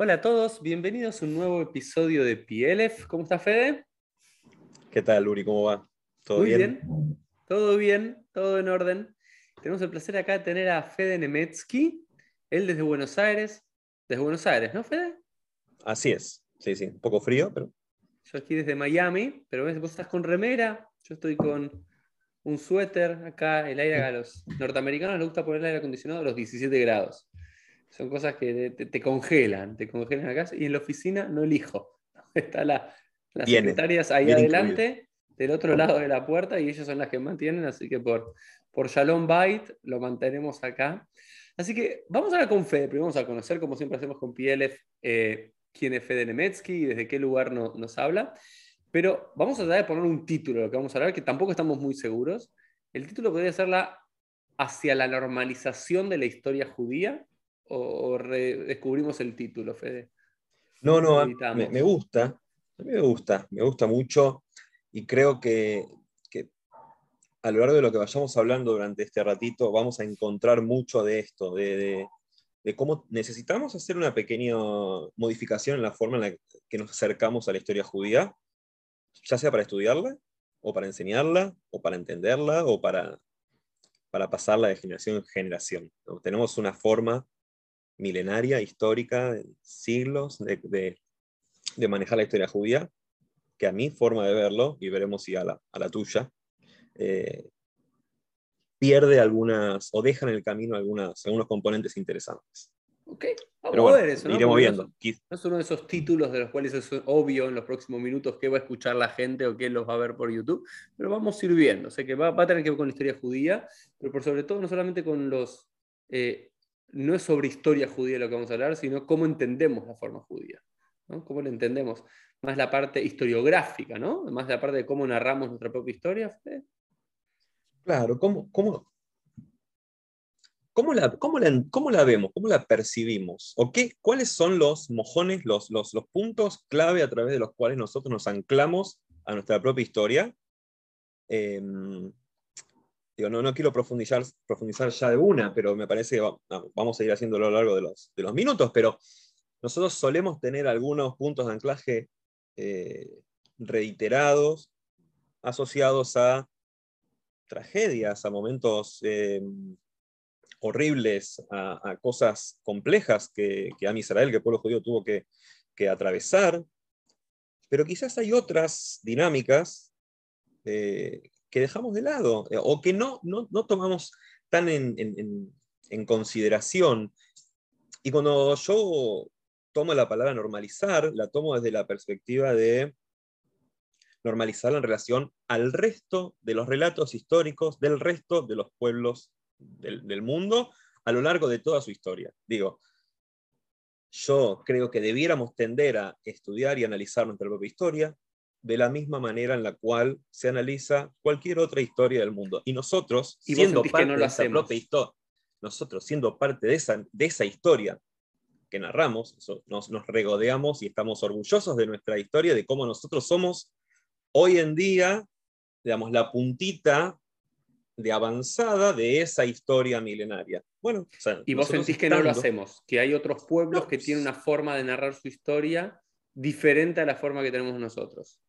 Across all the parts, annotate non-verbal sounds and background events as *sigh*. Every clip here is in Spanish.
Hola a todos, bienvenidos a un nuevo episodio de PLF. ¿Cómo está Fede? ¿Qué tal, Uri? ¿Cómo va? ¿Todo Muy bien? Todo bien, todo en orden. Tenemos el placer acá de tener a Fede Nemetsky, él desde Buenos Aires. Desde Buenos Aires, ¿no, Fede? Así es, sí, sí, un poco frío, pero... Yo aquí desde Miami, pero ves, vos estás con remera, yo estoy con un suéter acá, el aire a los norteamericanos les gusta poner el aire acondicionado a los 17 grados. Son cosas que te, congelan, te congelan la casa y en la oficina no elijo. *laughs* Está la, las secretarias ahí adelante, del otro lado de la puerta y ellas son las que mantienen, así que por, por Shalom Byte lo mantenemos acá. Así que vamos a hablar con Fede, primero vamos a conocer, como siempre hacemos con PLF, eh, quién es Fede Nemetsky y desde qué lugar nos habla. Pero vamos a tratar de poner un título a lo que vamos a hablar, que tampoco estamos muy seguros. El título podría ser la hacia la normalización de la historia judía o, redescubrimos el título, Fede? No, no, me, me, gusta, a mí me gusta, me gusta mucho y creo que, que, a lo largo de lo que vayamos hablando durante este ratito vamos a encontrar mucho de esto, de, de, de cómo necesitamos hacer una pequeña modificación en la forma en la que nos acercamos a la historia judía, ya sea para estudiarla, o para enseñarla, o para entenderla, o para, para pasarla de generación en generación. Tenemos una forma milenaria, histórica, de siglos de, manejar la historia judía, que a mi forma de verlo, y veremos si a la, tuya, eh, pierde algunas o deja en el camino algunas, algunos componentes interesantes. Ok, vamos a ver eso. ¿no? Iremos viendo. No es uno de esos títulos de los cuales es obvio en los próximos minutos qué va a escuchar la gente o qué los va a ver por YouTube, pero vamos a ir viendo. Sé que va, a tener que ver con la historia judía, pero por sobre todo no solamente con los eh, no es sobre historia judía lo que vamos a hablar, sino cómo entendemos la forma judía, ¿no? cómo la entendemos, más la parte historiográfica, ¿no? más la parte de cómo narramos nuestra propia historia. Claro, ¿cómo, cómo, cómo, la, cómo, la, cómo la vemos, cómo la percibimos? ¿O qué, cuáles son los mojones, los, los, puntos clave a través de los cuales nosotros nos anclamos a nuestra propia historia? Eh, no, no quiero profundizar, profundizar ya de una, pero me parece que vamos a ir haciéndolo a lo largo de los, minutos, pero nosotros solemos tener algunos puntos de anclaje eh, reiterados, asociados a tragedias, a momentos eh, horribles, a, cosas complejas que, que Am Israel, que el pueblo judío tuvo que, que atravesar, pero quizás hay otras dinámicas eh, que dejamos de lado eh, o que no, no, tomamos tan en, consideración. Y cuando yo tomo la palabra normalizar, la tomo desde la perspectiva de normalizarla en relación al resto de los relatos históricos del resto de los pueblos del mundo a lo largo de toda su historia. Digo, yo creo que debiéramos tender a estudiar y analizar nuestra propia historia, de la misma manera en la cual se analiza cualquier otra historia del mundo. Y nosotros, siendo parte de esa propia historia, nosotros siendo parte de esa, de esa historia que narramos, nos, nos regodeamos y estamos orgullosos de nuestra historia, de cómo nosotros somos hoy en día, digamos, la puntita de avanzada de esa historia milenaria. Bueno, y vos sentís que no lo hacemos, que hay otros pueblos que tienen una forma de narrar su historia diferente a la forma que tenemos nosotros.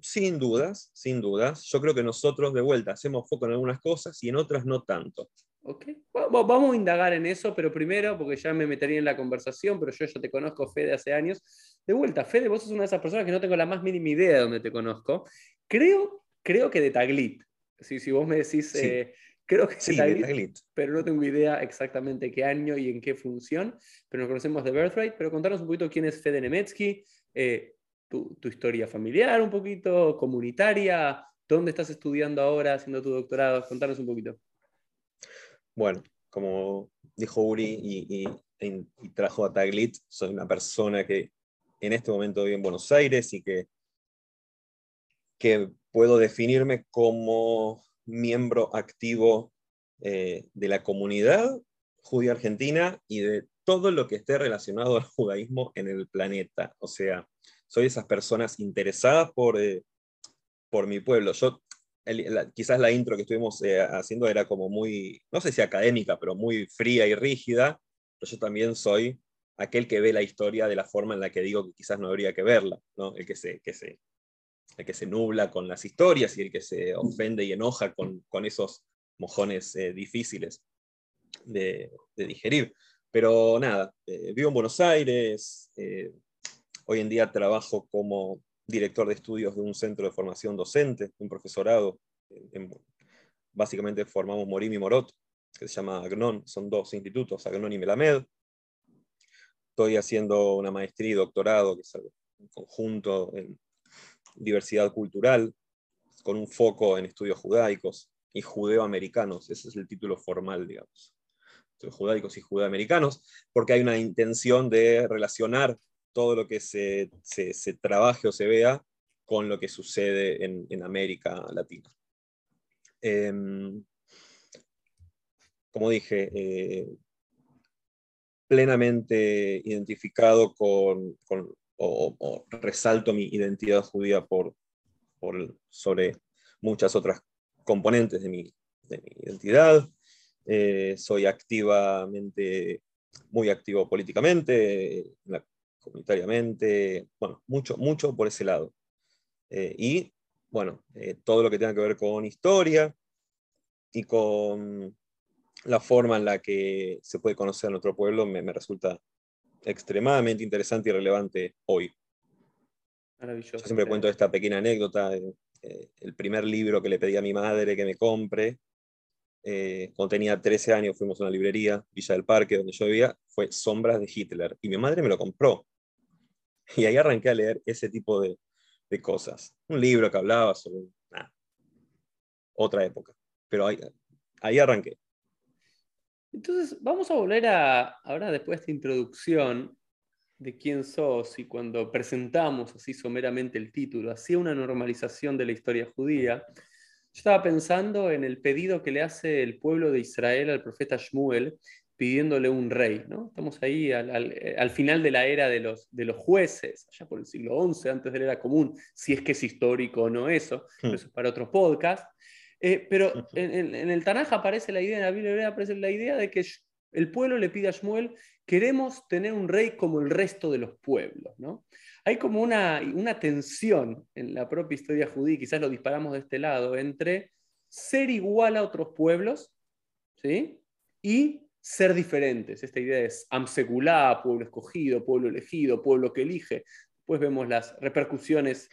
Sin dudas, sin dudas. Yo creo que nosotros de vuelta hacemos foco en algunas cosas y en otras no tanto. Ok, vamos a indagar en eso, pero primero, porque ya me metería en la conversación, pero yo ya te conozco, Fede, hace años. De vuelta, Fede, vos sos una de esas personas que no tengo la más mínima idea de dónde te conozco. Creo, creo que de Taglit. Si, si vos me decís, eh, creo que sí, de Taglit, pero no tengo idea exactamente qué año y en qué función, pero nos conocemos de Birthright. Pero contanos un poquito quién es Fede Nemetsky, eh, tu, historia familiar un poquito, comunitaria, dónde estás estudiando ahora haciendo tu doctorado, contanos un poquito. Bueno, como dijo Uri y, trajo a Taglit, soy una persona que en este momento vive en Buenos Aires y que, que puedo definirme como miembro activo eh, de la comunidad judía argentina y de todo lo que esté relacionado al judaísmo en el planeta. O sea, soy esas personas interesadas por, eh, por mi pueblo. Yo, quizás la intro que estuvimos eh, haciendo era como muy, no sé si académica, pero muy fría y rígida, pero yo también soy aquel que ve la historia de la forma en la que digo que quizás no habría que verla, el, que se, que se, el que se nubla con las historias y el que se ofende y enoja con, con esos mojones eh, difíciles de, de, digerir. Pero nada, eh, vivo en Buenos Aires, eh, hoy en día trabajo como director de estudios de un centro de formación docente, un profesorado. básicamente formamos Morim y Morot, que se llama AGNON, son dos institutos, AGNON y Melamed. Estoy haciendo una maestría y doctorado, que es un conjunto en diversidad cultural, con un foco en estudios judaicos y judeoamericanos, ese es el título formal, digamos. Estudios judaicos y judeoamericanos, porque hay una intención de relacionar todo lo que se, se, trabaje o se vea con lo que sucede en, en América Latina. Em, como dije, eh, plenamente identificado con, o, resalto mi identidad judía por, por, sobre muchas otras componentes de mi, de mi identidad. Eh, soy activamente, muy activo políticamente, comunitariamente, bueno, mucho, mucho por ese lado. Eh, y bueno, eh, todo lo que tenga que ver con historia y con la forma en la que se puede conocer a nuestro pueblo me, me resulta extremadamente interesante y relevante hoy. Maravilloso. Yo siempre cuento esta pequeña anécdota. Eh, el primer libro que le pedí a mi madre que me compre, eh, cuando tenía 13 años, fuimos a una librería, Villa del Parque, donde yo vivía, fue Sombras de Hitler. Y mi madre me lo compró. *laughs* Y ahí arranqué a leer ese tipo de, de cosas. Un libro que hablaba sobre otra época. Pero ahí, ahí arranqué. Entonces, vamos a volver a, ahora después de esta introducción de quién sos y cuando presentamos así someramente el título, hacía una normalización de la historia judía, yo estaba pensando en el pedido que le hace el pueblo de Israel al profeta Shmuel pidiéndole un rey. ¿no? Estamos ahí al, final de la era de los, de los jueces, allá por el siglo XI, antes de la era común, si es que es histórico o no eso, hmm. eso es para otro podcast. Eh, pero en, el Tanaj aparece la idea, en la Biblia aparece la idea de que el pueblo le pide a Shmuel, queremos tener un rey como el resto de los pueblos. ¿no? Hay como una, una tensión en la propia historia judía, quizás lo disparamos de este lado, entre ser igual a otros pueblos ¿sí? y ser diferentes. Esta idea es amseculá, pueblo escogido, pueblo elegido, pueblo que elige. Después vemos las repercusiones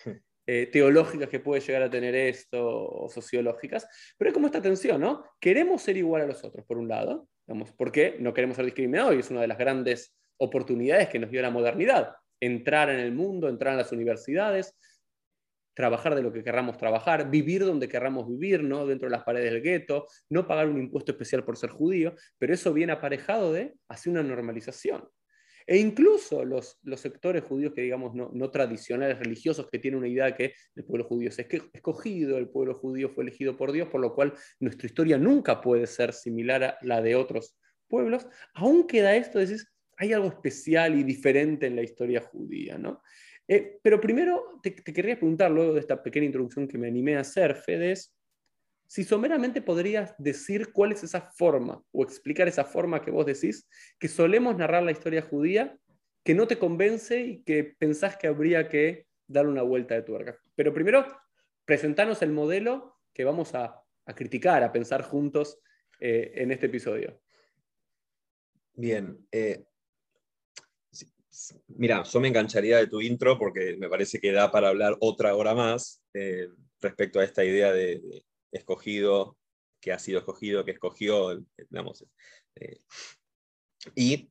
eh, teológicas que puede llegar a tener esto o sociológicas, pero hay como esta tensión, ¿no? Queremos ser igual a los otros, por un lado, digamos, porque no queremos ser discriminados y es una de las grandes oportunidades que nos dio la modernidad, entrar en el mundo, entrar en las universidades, trabajar de lo que querramos trabajar, vivir donde querramos vivir, ¿no? dentro de las paredes del gueto, no pagar un impuesto especial por ser judío, pero eso viene aparejado de hacer una normalización. E incluso los, sectores judíos que digamos no, no, tradicionales, religiosos, que tienen una idea de que el pueblo judío es escogido, el pueblo judío fue elegido por Dios, por lo cual nuestra historia nunca puede ser similar a la de otros pueblos, aún queda esto, decís, hay algo especial y diferente en la historia judía, ¿no? Eh, pero primero te, te, querría preguntar, luego de esta pequeña introduccción que me animé a hacer, Fede, si someramente podrías decir cuál es esa forma o explicar esa forma que vos decís que solemos narrar la historia judía que no te convence y que pensás que habría que dar una vuelta de tuerca. Pero primero, presentanos el modelo que vamos a, criticar, a pensar juntos eh, en este episodio. Bien. Eh, mira, yo me engancharía de tu intro porque me parece que da para hablar otra hora más eh, respecto a esta idea de escogido, que ha sido escogido, que escogió, digamos. Eh, y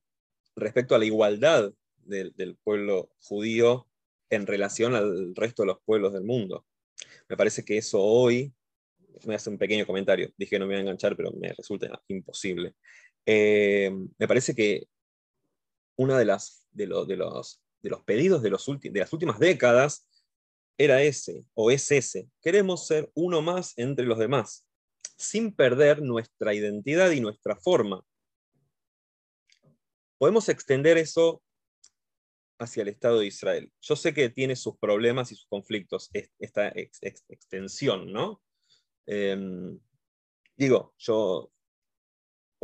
respecto a la igualdad del, pueblo judío en relación al resto de los pueblos del mundo. Me parece que eso hoy, me hace un pequeño comentario, dije que no me voy a enganchar, pero me resulta imposible. Eh, me parece que uno de, las, de, los, de los pedidos de, los de las últimas décadas era ese o es ese. Queremos ser uno más entre los demás, sin perder nuestra identidad y nuestra forma. Podemos extender eso hacia el Estado de Israel. Yo sé que tiene sus problemas y sus conflictos, esta extensión, ¿no? Em, digo, yo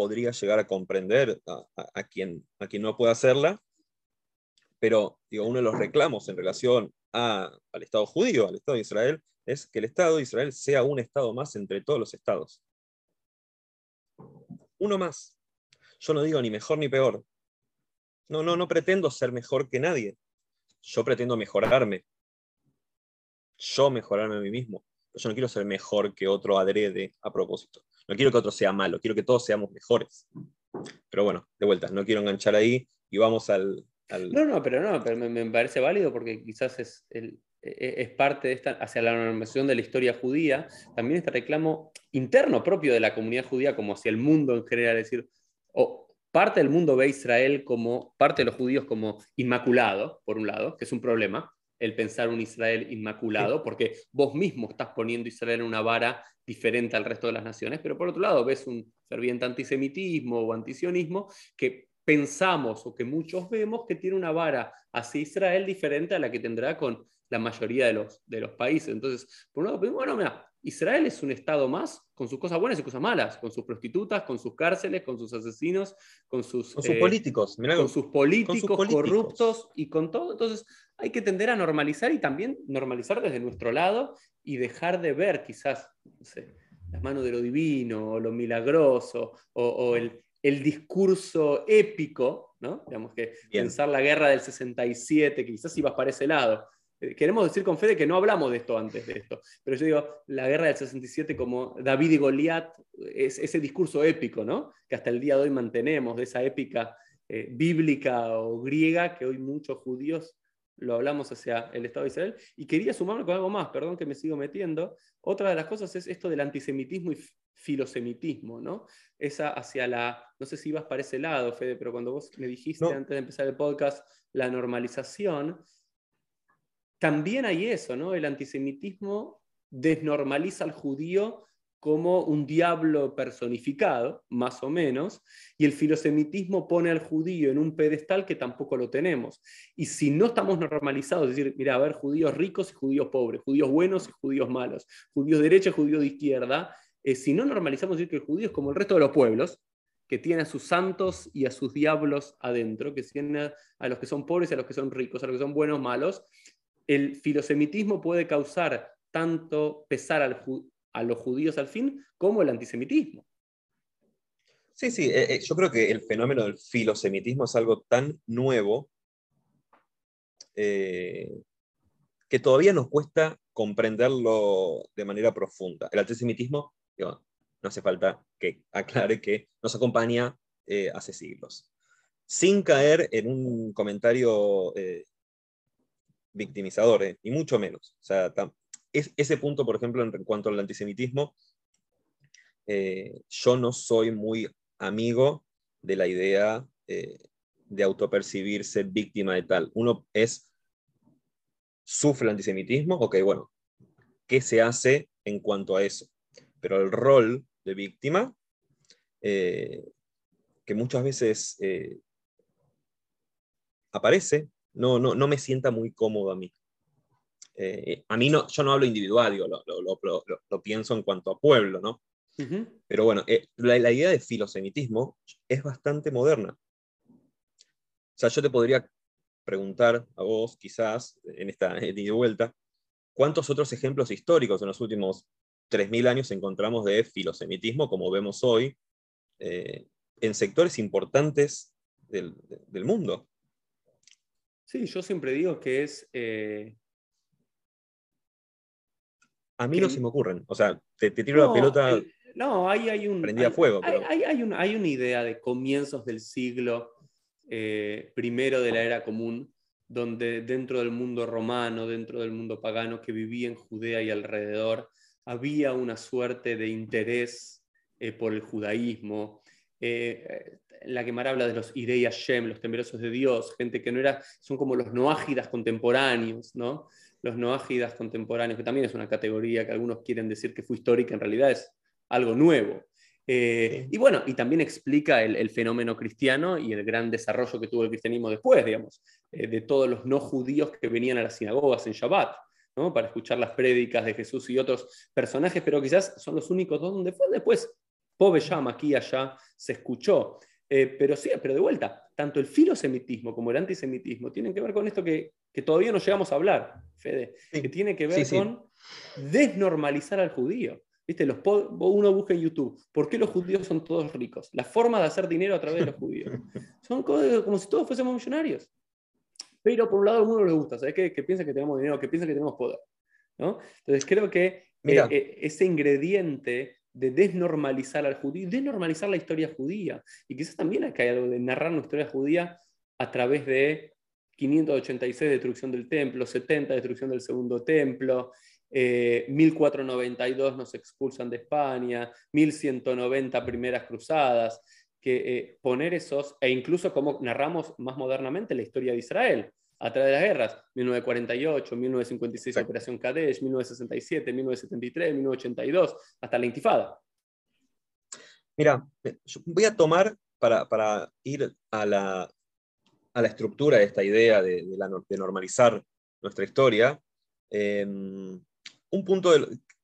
podría llegar a comprender a, quien, a quien no puede hacerla, Pero digo, uno de los reclamos en relación al Estado judío, al Estado de Israel, es que el Estado de Israel sea un Estado más entre todos los estados. Uno más. Yo no digo ni mejor ni peor. No, no, no pretendo ser mejor que nadie. Yo pretendo mejorarme. Yo mejorarme a mí mismo. Yo no quiero ser mejor que otro adrede a propósito. No quiero que otro sea malo, quiero que todos seamos mejores. Pero bueno, de vuelta, no quiero enganchar ahí y vamos al... No, no, pero no, pero me, parece válido porque quizás e, e, es parte de esta, hacia la normalización de la historia judía, también este reclamo interno propio de la comunidad judía como hacia el mundo en general, es decir, o parte del mundo ve a Israel como, parte de los judíos como inmaculado, por un lado, que es un problema, el pensar un Israel inmaculado, porque vos mismo estás poniendo Israel en una vara diferente al resto de las naciones, pero por otro lado ves un ferviente antisemitismo o antisionismo que pensamos o que muchos vemos que tiene una vara hacia Israel diferente a la que tendrá con la mayoría de los, de los países. Entonces, por un lado, bueno, mira, Israel es un Estado más con sus cosas buenas y cosas malas, con sus prostitutas, con sus cárceles, con sus asesinos, con sus, con sus eh, políticos, con, sus políticos corruptos y con todo. Entonces hay que tender a normalizar y también normalizar desde nuestro lado y dejar de ver quizás las manos de lo divino o lo milagroso o, el, el, discurso épico, ¿no? Digamos que pensar la guerra del 67, que quizás ibas para ese lado eh, queremos decir con Fede que no hablamos de esto antes de esto, pero yo digo, la guerra del 67 como David y Goliat, es ese discurso épico, ¿no? Que hasta el día de hoy mantenemos, de esa épica eh, bíblica o griega que hoy muchos judíos lo hablamos hacia el Estado de Israel. Y quería sumarme con algo más, perdón que me sigo metiendo. Otra de las cosas es esto del antisemitismo y filosemitismo, ¿no? Esa hacia la, no sé si ibas para ese lado, Fede, pero cuando vos me dijiste antes de empezar el podcast, la normalización, también hay eso, ¿no? El antisemitismo desnormaliza al judío como un diablo personificado, más o menos, y el filosemitismo pone al judío en un pedestal que tampoco lo tenemos. Y si no estamos normalizados, es decir, mira, a ver, judíos ricos y judíos pobres, judíos buenos y judíos malos, judíos de derecha y judíos de izquierda, eh, si no normalizamos decir que el judío es como el resto de los pueblos, que tiene a sus santos y a sus diablos adentro, que tiene a los que son pobres y a los que son ricos, a los que son buenos, malos, el filosemitismo puede causar tanto pesar a los judíos al fin como el antisemitismo. Sí, sí, eh, eh, yo creo que el fenómeno del filosemitismo es algo tan nuevo eh, que todavía nos cuesta comprenderlo de manera profunda. El antisemitismo, no hace falta que aclare que nos acompaña hace siglos. Sin caer en un comentario victimizadores, ni mucho menos. O sea, es, ese punto, por ejemplo, en cuanto al antisemitismo, eh, yo no soy muy amigo de la idea eh, de autopercibirse víctima de tal. Uno es, sufre el antisemitismo, ok, bueno, ¿qué se hace en cuanto a eso? Pero el rol de víctima, eh, que muchas veces aparece no, no, no me sienta muy cómodo a mí. Eh, a mí no, yo no hablo individual, digo, lo, lo, lo, pienso en cuanto a pueblo, ¿no? Pero bueno, eh, la, idea de filosemitismo es bastante moderna. O sea, yo te podría preguntar a vos, quizás, en esta *laughs* de vuelta, ¿cuántos otros ejemplos históricos en los últimos 3.000 años encontramos de filosemitismo, como vemos hoy, eh, en sectores importantes del, del mundo? Sí, yo siempre digo que es... Eh, a mí no se me ocurren. O sea, te, tiro la pelota... no, ahí hay un... Prendía fuego. Hay, hay, una idea de comienzos del siglo eh, primero de la era común, donde dentro del mundo romano, dentro del mundo pagano que vivía en Judea y alrededor, había una suerte de interés eh, por el judaísmo la Gemara habla de los Irei Hashem, los temerosos de Dios, gente que no era, son como los noágidas contemporáneos, ¿no? Los noágidas contemporáneos, que también es una categoría que algunos quieren decir que fue histórica, en realidad es algo nuevo. Eh, y bueno, y también explica el, fenómeno cristiano y el gran desarrollo que tuvo el cristianismo después, digamos, eh, de todos los no judíos que venían a las sinagogas en Shabbat, ¿no? para escuchar las prédicas de Jesús y otros personajes, pero quizás son los únicos dos donde fue después, Pobre llama aquí y allá se escuchó. Eh, pero sí, pero de vuelta, tanto el filosemitismo como el antisemitismo tienen que ver con esto que, todavía no llegamos a hablar, Fede, que tiene que ver con desnormalizar al judío. ¿Viste? Los uno busca en YouTube, ¿por qué los judíos son todos ricos? La forma de hacer dinero a través de los judíos. *laughs* Son como si todos fuésemos millonarios. Pero por un lado a uno le gusta, ¿sabes? Que, que piensa que tenemos dinero, que piensa que tenemos poder. ¿no? Entonces creo que eh, eh, ese ingrediente de desnormalizar al judío, desnormalizar la historia judía. Y quizás también hay de narrar nuestra historia judía a través de 586 destrucción del templo, 70 destrucción del segundo templo, 1492 eh, nos expulsan de España, 1190 primeras cruzadas, que eh, poner esos, e incluso como narramos más modernamente la historia de Israel, a través de las guerras, 1948, 1956 Operación Kadesh, 1967, 1973, 1982, hasta la intifada. Mira, voy a tomar para, ir a la, a la, estructura de esta idea de, de, normalizar nuestra historia, em, un punto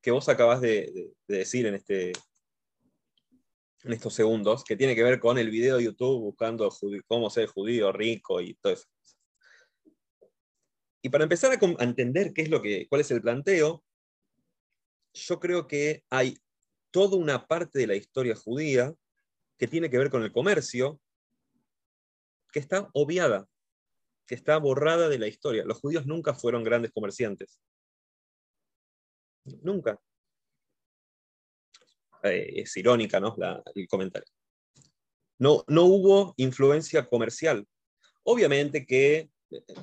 que vos acabas de, decir en, este, en estos segundos, que tiene que ver con el video de YouTube buscando cómo ser judío rico y todo eso. Y para empezar a, entender qué es lo que, cuál es el planteo, yo creo que hay toda una parte de la historia judía que tiene que ver con el comercio, que está obviada, que está borrada de la historia. Los judíos nunca fueron grandes comerciantes. Nunca. Eh, es irónica ¿no? el comentario. No, no hubo influencia comercial. Obviamente que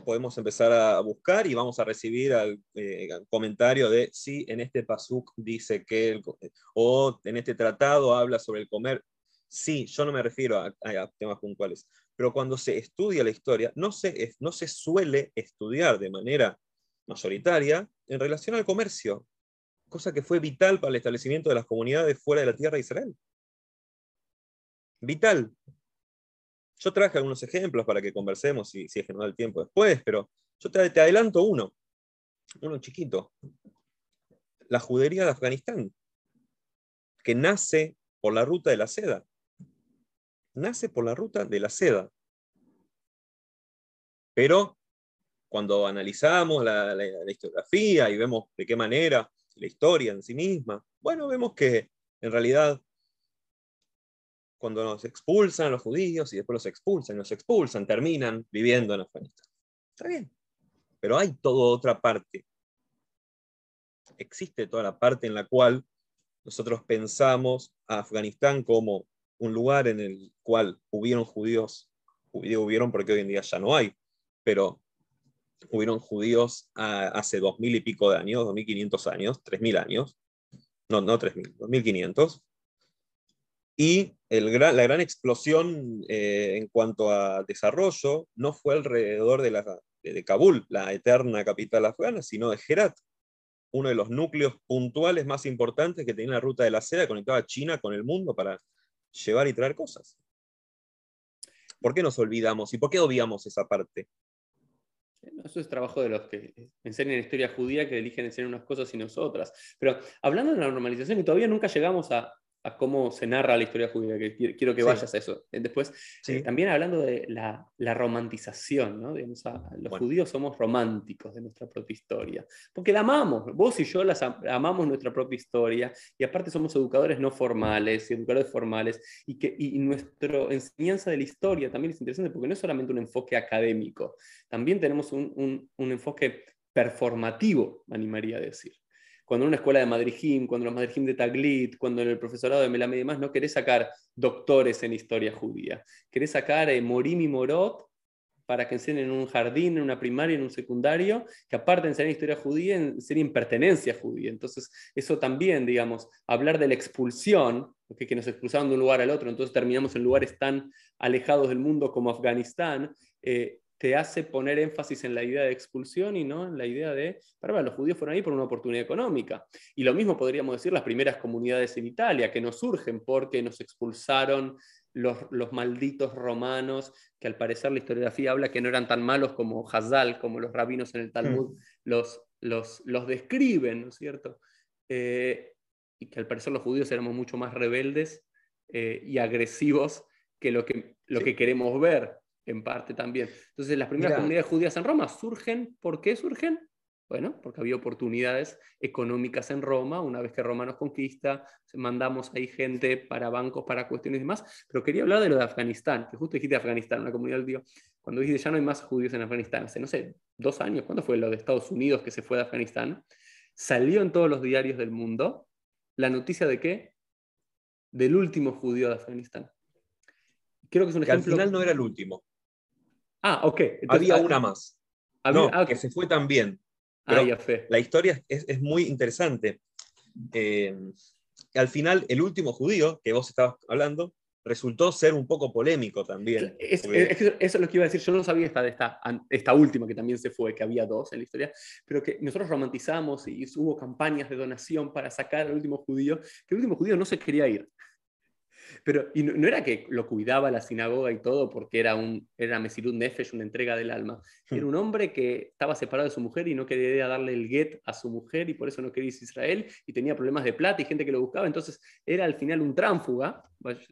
podemos empezar a buscar y vamos a recibir al eh, comentario de si en este pasuk dice que, o en este tratado habla sobre el comer. Sí, yo no me refiero a, temas puntuales, pero cuando se estudia la historia, no se, no se suele estudiar de manera mayoritaria en relación al comercio, cosa que fue vital para el establecimiento de las comunidades fuera de la tierra de Israel. Vital. Yo traje algunos ejemplos para que conversemos, si, si es que no da el tiempo después, pero yo te, te adelanto uno, uno chiquito. La judería de Afganistán, que nace por la ruta de la seda. Nace por la ruta de la seda. Pero cuando analizamos la, la, historiografía y vemos de qué manera la historia en sí misma, bueno, vemos que en realidad cuando nos expulsan a los judíos y después los expulsan, nos expulsan, terminan viviendo en Afganistán. Está bien, pero hay toda otra parte. Existe toda la parte en la cual nosotros pensamos a Afganistán como un lugar en el cual hubieron judíos, hubieron porque hoy en día ya no hay, pero hubieron judíos hace dos mil y pico de años, dos mil quinientos años, tres mil años, no, no tres mil, dos mil quinientos, y la gran explosión eh, en cuanto a desarrollo no fue alrededor de, Kabul, la eterna capital afgana, sino de Herat, uno de los núcleos puntuales más importantes que tenía la ruta de la seda, conectaba China con el mundo para llevar y traer cosas. ¿Por qué nos olvidamos y por qué obviamos esa parte? Eso es trabajo de los que enseñan historia judía, que eligen enseñar unas cosas y nosotras. Pero hablando de la normalización, y todavía nunca llegamos a, a cómo se narra la historia judía, que quiero que vayas a eso. Eh, después, eh, también hablando de la, romantización, ¿no? los judíos somos románticos de nuestra propia historia, porque la amamos, vos y yo las amamos nuestra propia historia, y aparte somos educadores no formales, y educadores formales, y, que, y nuestra enseñanza de la historia también es interesante, porque no es solamente un enfoque académico, también tenemos un, un enfoque performativo, me animaría a decir cuando en una escuela de Madrijim, cuando los Madrijim de Taglit, cuando en el profesorado de Melamé y demás, no querés sacar doctores en historia judía. Querés sacar eh, Morim y Morot para que enseñen en un jardín, en una primaria, en un secundario, que aparte de enseñar historia judía, enseñen pertenencia judía. Entonces, eso también, digamos, hablar de la expulsión, que nos expulsaron de un lugar al otro, entonces terminamos en lugares tan alejados del mundo como Afganistán, eh, te hace poner énfasis en la idea de expulsión y no en la idea de, para ver, los judíos fueron ahí por una oportunidad económica. Y lo mismo podríamos decir las primeras comunidades en Italia, que no surgen porque nos expulsaron los, los, malditos romanos, que al parecer la historiografía habla que no eran tan malos como Hazal, como los rabinos en el Talmud mm. los, los, los, describen, ¿no es cierto? Eh, y que al parecer los judíos éramos mucho más rebeldes eh, y agresivos que lo que, lo que queremos ver, en parte también. Entonces, las primeras comunidades judías en Roma surgen, ¿por qué surgen? Bueno, porque había oportunidades económicas en Roma, una vez que Roma nos conquista, mandamos ahí gente para bancos, para cuestiones y demás, pero quería hablar de lo de Afganistán, que justo dijiste Afganistán, una comunidad, digo, cuando dijiste ya no hay más judíos en Afganistán, hace, no sé, dos años, ¿cuándo fue lo de Estados Unidos que se fue de Afganistán? Salió en todos los diarios del mundo la noticia de qué? Del último judío de Afganistán. Creo que es un ejemplo. al final no era el último. Ah, ok. Había ah, una más. no, ah, que se fue también. Ah, ya fe. La historia es, muy interesante. Eh, al final, el último judío que vos estabas hablando resultó ser un poco polémico también. eso es lo que iba a decir. Yo no sabía esta, de esta, esta última que también se fue, que había dos en la historia, pero que nosotros romantizamos y hubo campañas de donación para sacar al último judío, que el último judío no se quería ir. Pero y no, era que lo cuidaba la sinagoga y todo porque era un era Mesirut Nefesh, una entrega del alma. Hmm. Era un hombre que estaba separado de su mujer y no quería darle el get a su mujer y por eso no quería irse a Israel y tenía problemas de plata y gente que lo buscaba. Entonces era al final un tránfuga,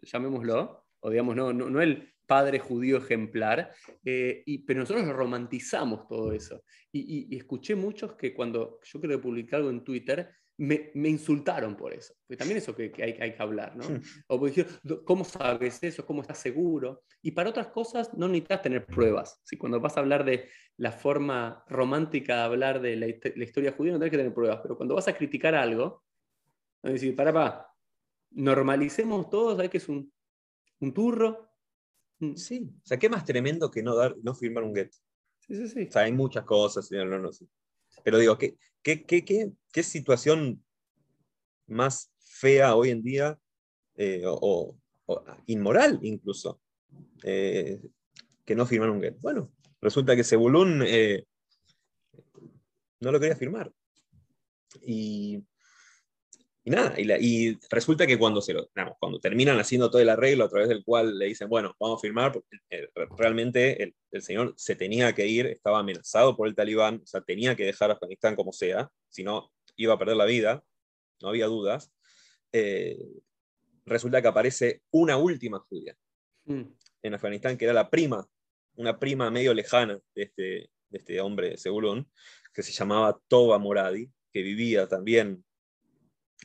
llamémoslo, o digamos, no, no, no el padre judío ejemplar, eh, y, pero nosotros romantizamos todo eso. Y, y, escuché muchos que cuando yo creo que publiqué algo en Twitter, me, insultaron por eso. Porque también eso que, hay, hay, que hablar, ¿no? O dijeron, ¿cómo sabes eso? ¿Cómo estás seguro? Y para otras cosas no necesitas tener pruebas. Si cuando vas a hablar de la forma romántica de hablar de la, historia judía, no tienes que tener pruebas. Pero cuando vas a criticar algo, es decir, para, para, normalicemos todos, ¿sabes que es un, un turro? Mm. Sí, o sea, ¿qué más tremendo que no, dar, no firmar un get? Sí, sí, sí. O sea, hay muchas cosas, no, no, no, pero digo, ¿qué, qué, qué, qué, qué situación más fea hoy en día eh, o, inmoral incluso eh, que no firmar un? Bueno, resulta que Sebulún eh, no lo quería firmar. Y y nada, y, resulta que cuando, se lo, cuando terminan haciendo todo el arreglo a través del cual le dicen, bueno, vamos a firmar, eh, realmente el, el, señor se tenía que ir, estaba amenazado por el talibán, o sea, tenía que dejar Afganistán como sea, si no iba a perder la vida, no había dudas. Eh, resulta que aparece una última judía mm. en Afganistán, que era la prima, una prima medio lejana de este, de este hombre, Segulón, que se llamaba Toba Moradi, que vivía también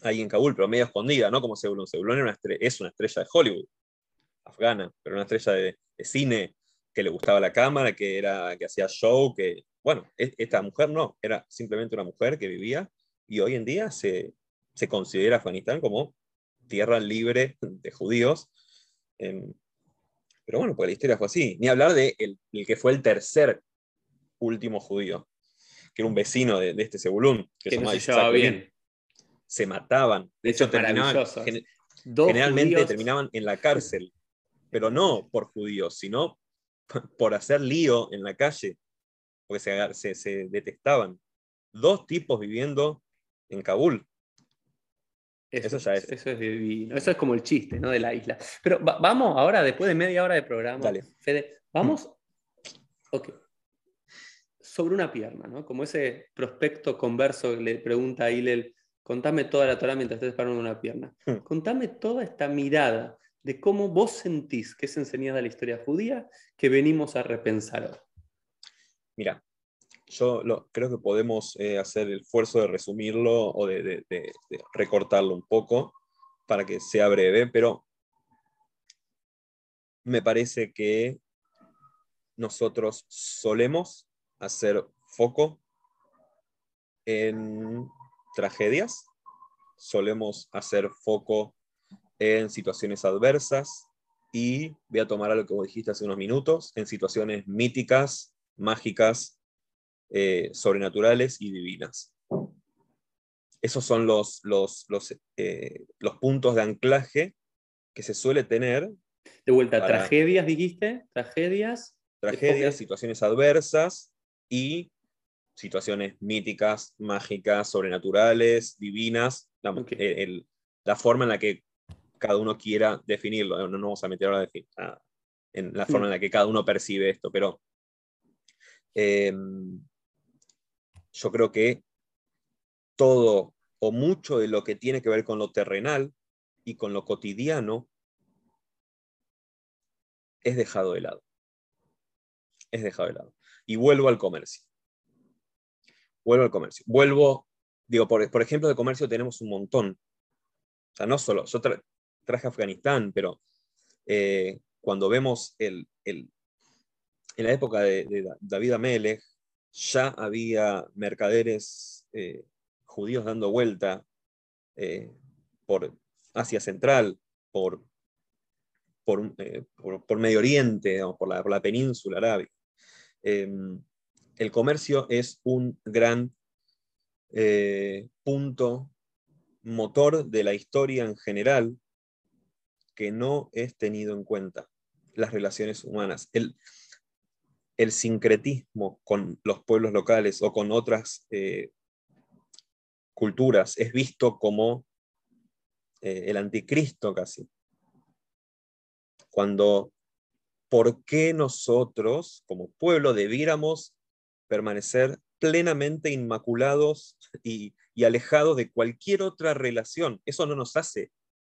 ahí en Kabul, pero medio escondida, ¿no? Como. Seulon una es una estrella de Hollywood, afgana, pero una estrella de, cine que le gustaba la cámara, que, era, que hacía show, que, bueno, e, esta mujer no, era simplemente una mujer que vivía y hoy en día se, se considera Afganistán como tierra libre de judíos. Em, pero bueno, pues la historia fue así. Ni hablar de el, que fue el tercer último judío, que era un vecino de, este Sebulún, que, no se llevaba bien se mataban. De hecho, terminaban, generalmente terminaban en la cárcel, pero no por judíos, sino *laughs* por hacer lío en la calle, porque se, se, detestaban. Dos tipos viviendo en Kabul. Eso, ya es. Eso es divino. Eso es como el chiste ¿no? de la isla. Pero vamos ahora, después de media hora de programa, Dale. Fede, vamos. Ok. Sobre una pierna, ¿no? Como ese prospecto converso que le pregunta a Hillel Contame toda la Torah mientras estés parando una pierna. Hmm. Contame toda esta mirada de cómo vos sentís que es enseñada la historia judía que venimos a repensar Mira, yo creo que podemos eh, hacer el esfuerzo de resumirlo o de, recortarlo un poco para que sea breve, pero me parece que nosotros solemos hacer foco en tragedias, solemos hacer foco en situaciones adversas y voy a tomar a lo que vos dijiste hace unos minutos, en situaciones míticas, mágicas, eh, sobrenaturales y divinas. Esos son los, los, los, eh, los, puntos de anclaje que se suele tener. De vuelta, tragedias, dijiste, tragedias. Tragedias, situaciones adversas y situaciones míticas, mágicas, sobrenaturales, divinas, la, forma en la que cada uno quiera definirlo. No nos vamos a meter ahora en la forma en la que cada uno percibe esto, pero em, yo creo que todo o mucho de lo que tiene que ver con lo terrenal y con lo cotidiano es dejado de lado. Es dejado de lado. Y vuelvo al comercio. Vuelvo al comercio. Vuelvo, digo, por, ejemplo, de comercio tenemos un montón. O sea, no solo, yo traje Afganistán, pero eh, cuando vemos el, en la época de, David Amelech, ya había mercaderes eh, judíos dando vuelta eh, por Asia Central, por, por, por, Medio Oriente, por, la, por, la, península árabe. El comercio es un gran punto motor de la historia en general que no es tenido en cuenta las relaciones humanas. El, el sincretismo con los pueblos locales o con otras eh, culturas es visto como eh, el anticristo casi. Cuando, ¿por qué nosotros como pueblo debiéramos permanecer plenamente inmaculados y, y alejados de cualquier otra relación? Eso no nos hace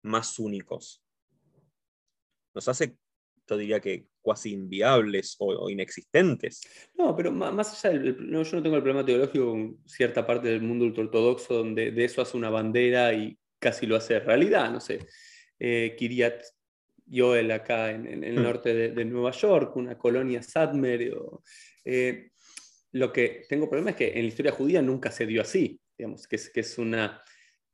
más únicos nos hace, yo diría que cuasi inviables o, inexistentes. No, pero más allá, del, no, yo no tengo el problema teológico con cierta parte del mundo ultraortodoxo donde de eso hace una bandera y casi lo hace realidad, no sé. Eh, Kiryat Yoel acá en, el hmm. norte de, Nueva York, una colonia Sadmer. Eh, lo que tengo problema es que en la historia judía nunca se dio así, digamos, que es, que es una...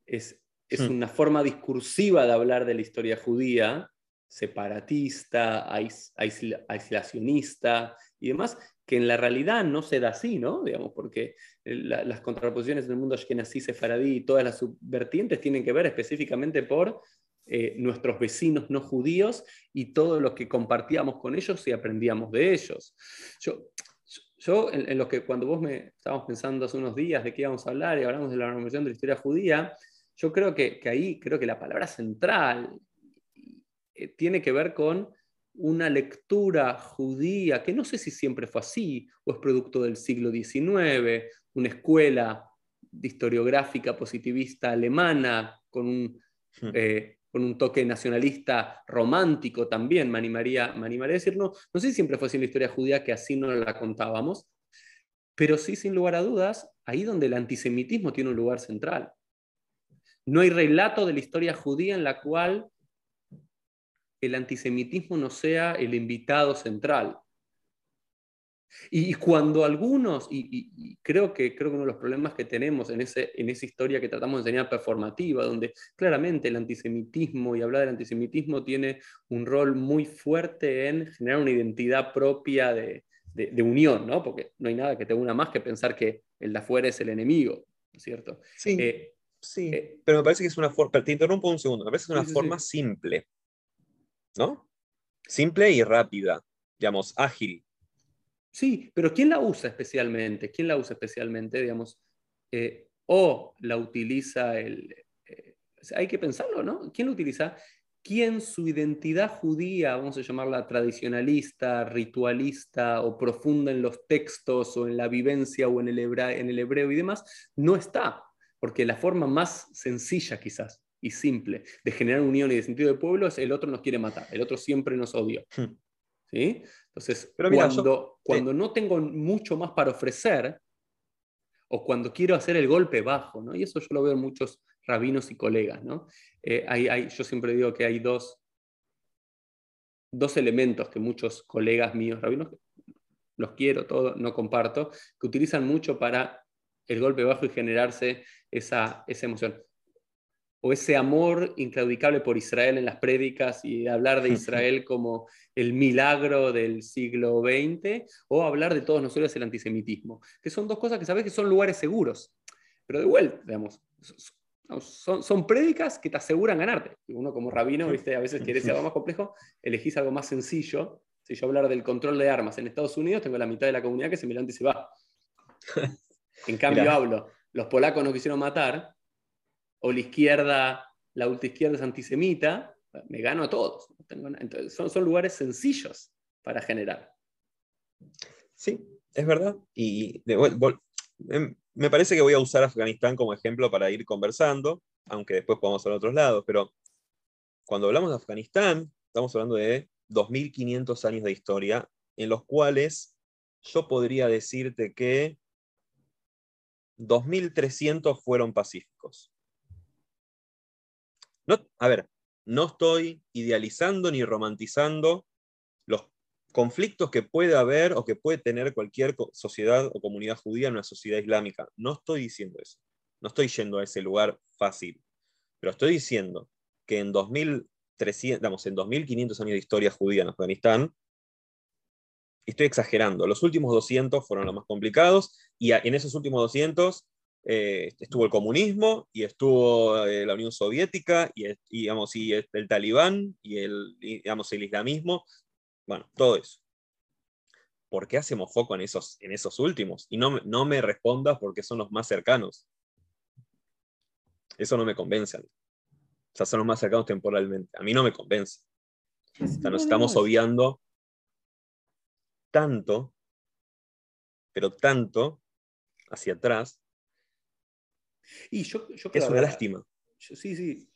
Es, es hmm. una forma discursiva de hablar de la historia judía separatista, aislacionista y demás, que en la realidad no se da así, ¿no? Digamos, porque las contraposiciones del mundo ashkenazí, sefaradí y todas las subvertientes tienen que ver específicamente por eh, nuestros vecinos no judíos y todo lo que compartíamos con ellos y aprendíamos de ellos. Yo, yo en, lo que cuando vos me estábamos pensando hace unos días de qué íbamos a hablar y hablamos de la normalización de la historia judía, yo creo que, que ahí creo que la palabra central eh, tiene que ver con una lectura judía, que no sé si siempre fue así, o es producto del siglo XIX, una escuela historiográfica positivista alemana con un, hmm. eh, con un toque nacionalista romántico también, me animaría, me a decir, no, no sé si siempre fue así la historia judía que así no la contábamos, pero sí, sin lugar a dudas, ahí donde el antisemitismo tiene un lugar central. No hay relato de la historia judía en la cual el antisemitismo no sea el invitado central. Y, cuando algunos, y, creo, que, creo que uno de los problemas que tenemos en, ese, en esa historia que tratamos de enseñar performativa, donde claramente el antisemitismo y hablar del antisemitismo tiene un rol muy fuerte en generar una identidad propia de, unión, ¿no? Porque no hay nada que te una más que pensar que el de afuera es el enemigo, ¿no es cierto? Sí, eh, sí. Eh, pero me parece que es una forma, te interrumpo un segundo, me parece que es una forma simple ¿no? Simple y rápida, digamos, ágil. Sí, pero ¿quién la usa especialmente? ¿Quién la usa especialmente, digamos? Eh, o la utiliza el... Eh, hay que pensarlo, ¿no? ¿Quién la utiliza? ¿Quién su identidad judía, vamos a llamarla tradicionalista, ritualista o profunda en los textos o en la vivencia o en el, en el hebreo y demás, no está? Porque la forma más sencilla quizás y simple de generar unión y de sentido de pueblo es el otro nos quiere matar, el otro siempre nos odia. ¿Sí? Entonces, cuando, cuando no tengo mucho más para ofrecer, o cuando quiero hacer el golpe bajo, ¿no? y eso yo lo veo en muchos rabinos y colegas, ¿no? Eh, hay, hay, yo siempre digo que hay dos, dos elementos que muchos colegas míos, rabinos, los quiero, todos, no comparto, que utilizan mucho para el golpe bajo y generarse esa, esa emoción o ese amor inclaudicable por Israel en las prédicas y hablar de *laughs* Israel como el milagro del siglo XX, o hablar de todos nosotros el antisemitismo, que son dos cosas que sabes que son lugares seguros. Pero de vuelta, digamos, son, son prédicas que te aseguran ganarte. Uno como rabino, ¿viste? a veces quieres algo más complejo, elegís algo más sencillo. Si yo hablar del control de armas en Estados Unidos, tengo la mitad de la comunidad que se me levanta y se va. *laughs* En cambio hablo, los polacos no quisieron matar, o la izquierda, la izquierda es antisemita, me gano a todos. Entonces, son, son lugares sencillos para generar. Sí, es verdad. Y em, me parece que voy a usar Afganistán como ejemplo para ir conversando, aunque después podamos ir a otros lados, pero cuando hablamos de Afganistán, estamos hablando de 2.500 años de historia, en los cuales yo podría decirte que 2.300 fueron pacíficos. No, a ver, no estoy idealizando ni romantizando los conflictos que puede haber o que puede tener cualquier sociedad o comunidad judía en una sociedad islámica. No estoy diciendo eso. No estoy yendo a ese lugar fácil. Pero estoy diciendo que en 2300, en 2500 años de historia judía en Afganistán, estoy exagerando, los últimos 200 fueron los más complicados y en esos últimos 200 eh, estuvo el comunismo y estuvo eh, la Unión Soviética y, digamos, y el talibán y el, digamos, el islamismo, bueno, todo eso. ¿Por qué hacemos foco en esos, en esos últimos? Y no, no me respondas porque son los más cercanos. Eso no me convence. O sea, son los más cercanos temporalmente. A mí no me convence. O sea, nos estamos obviando tanto, pero tanto hacia atrás. Y yo, yo es una lástima. sí, sí.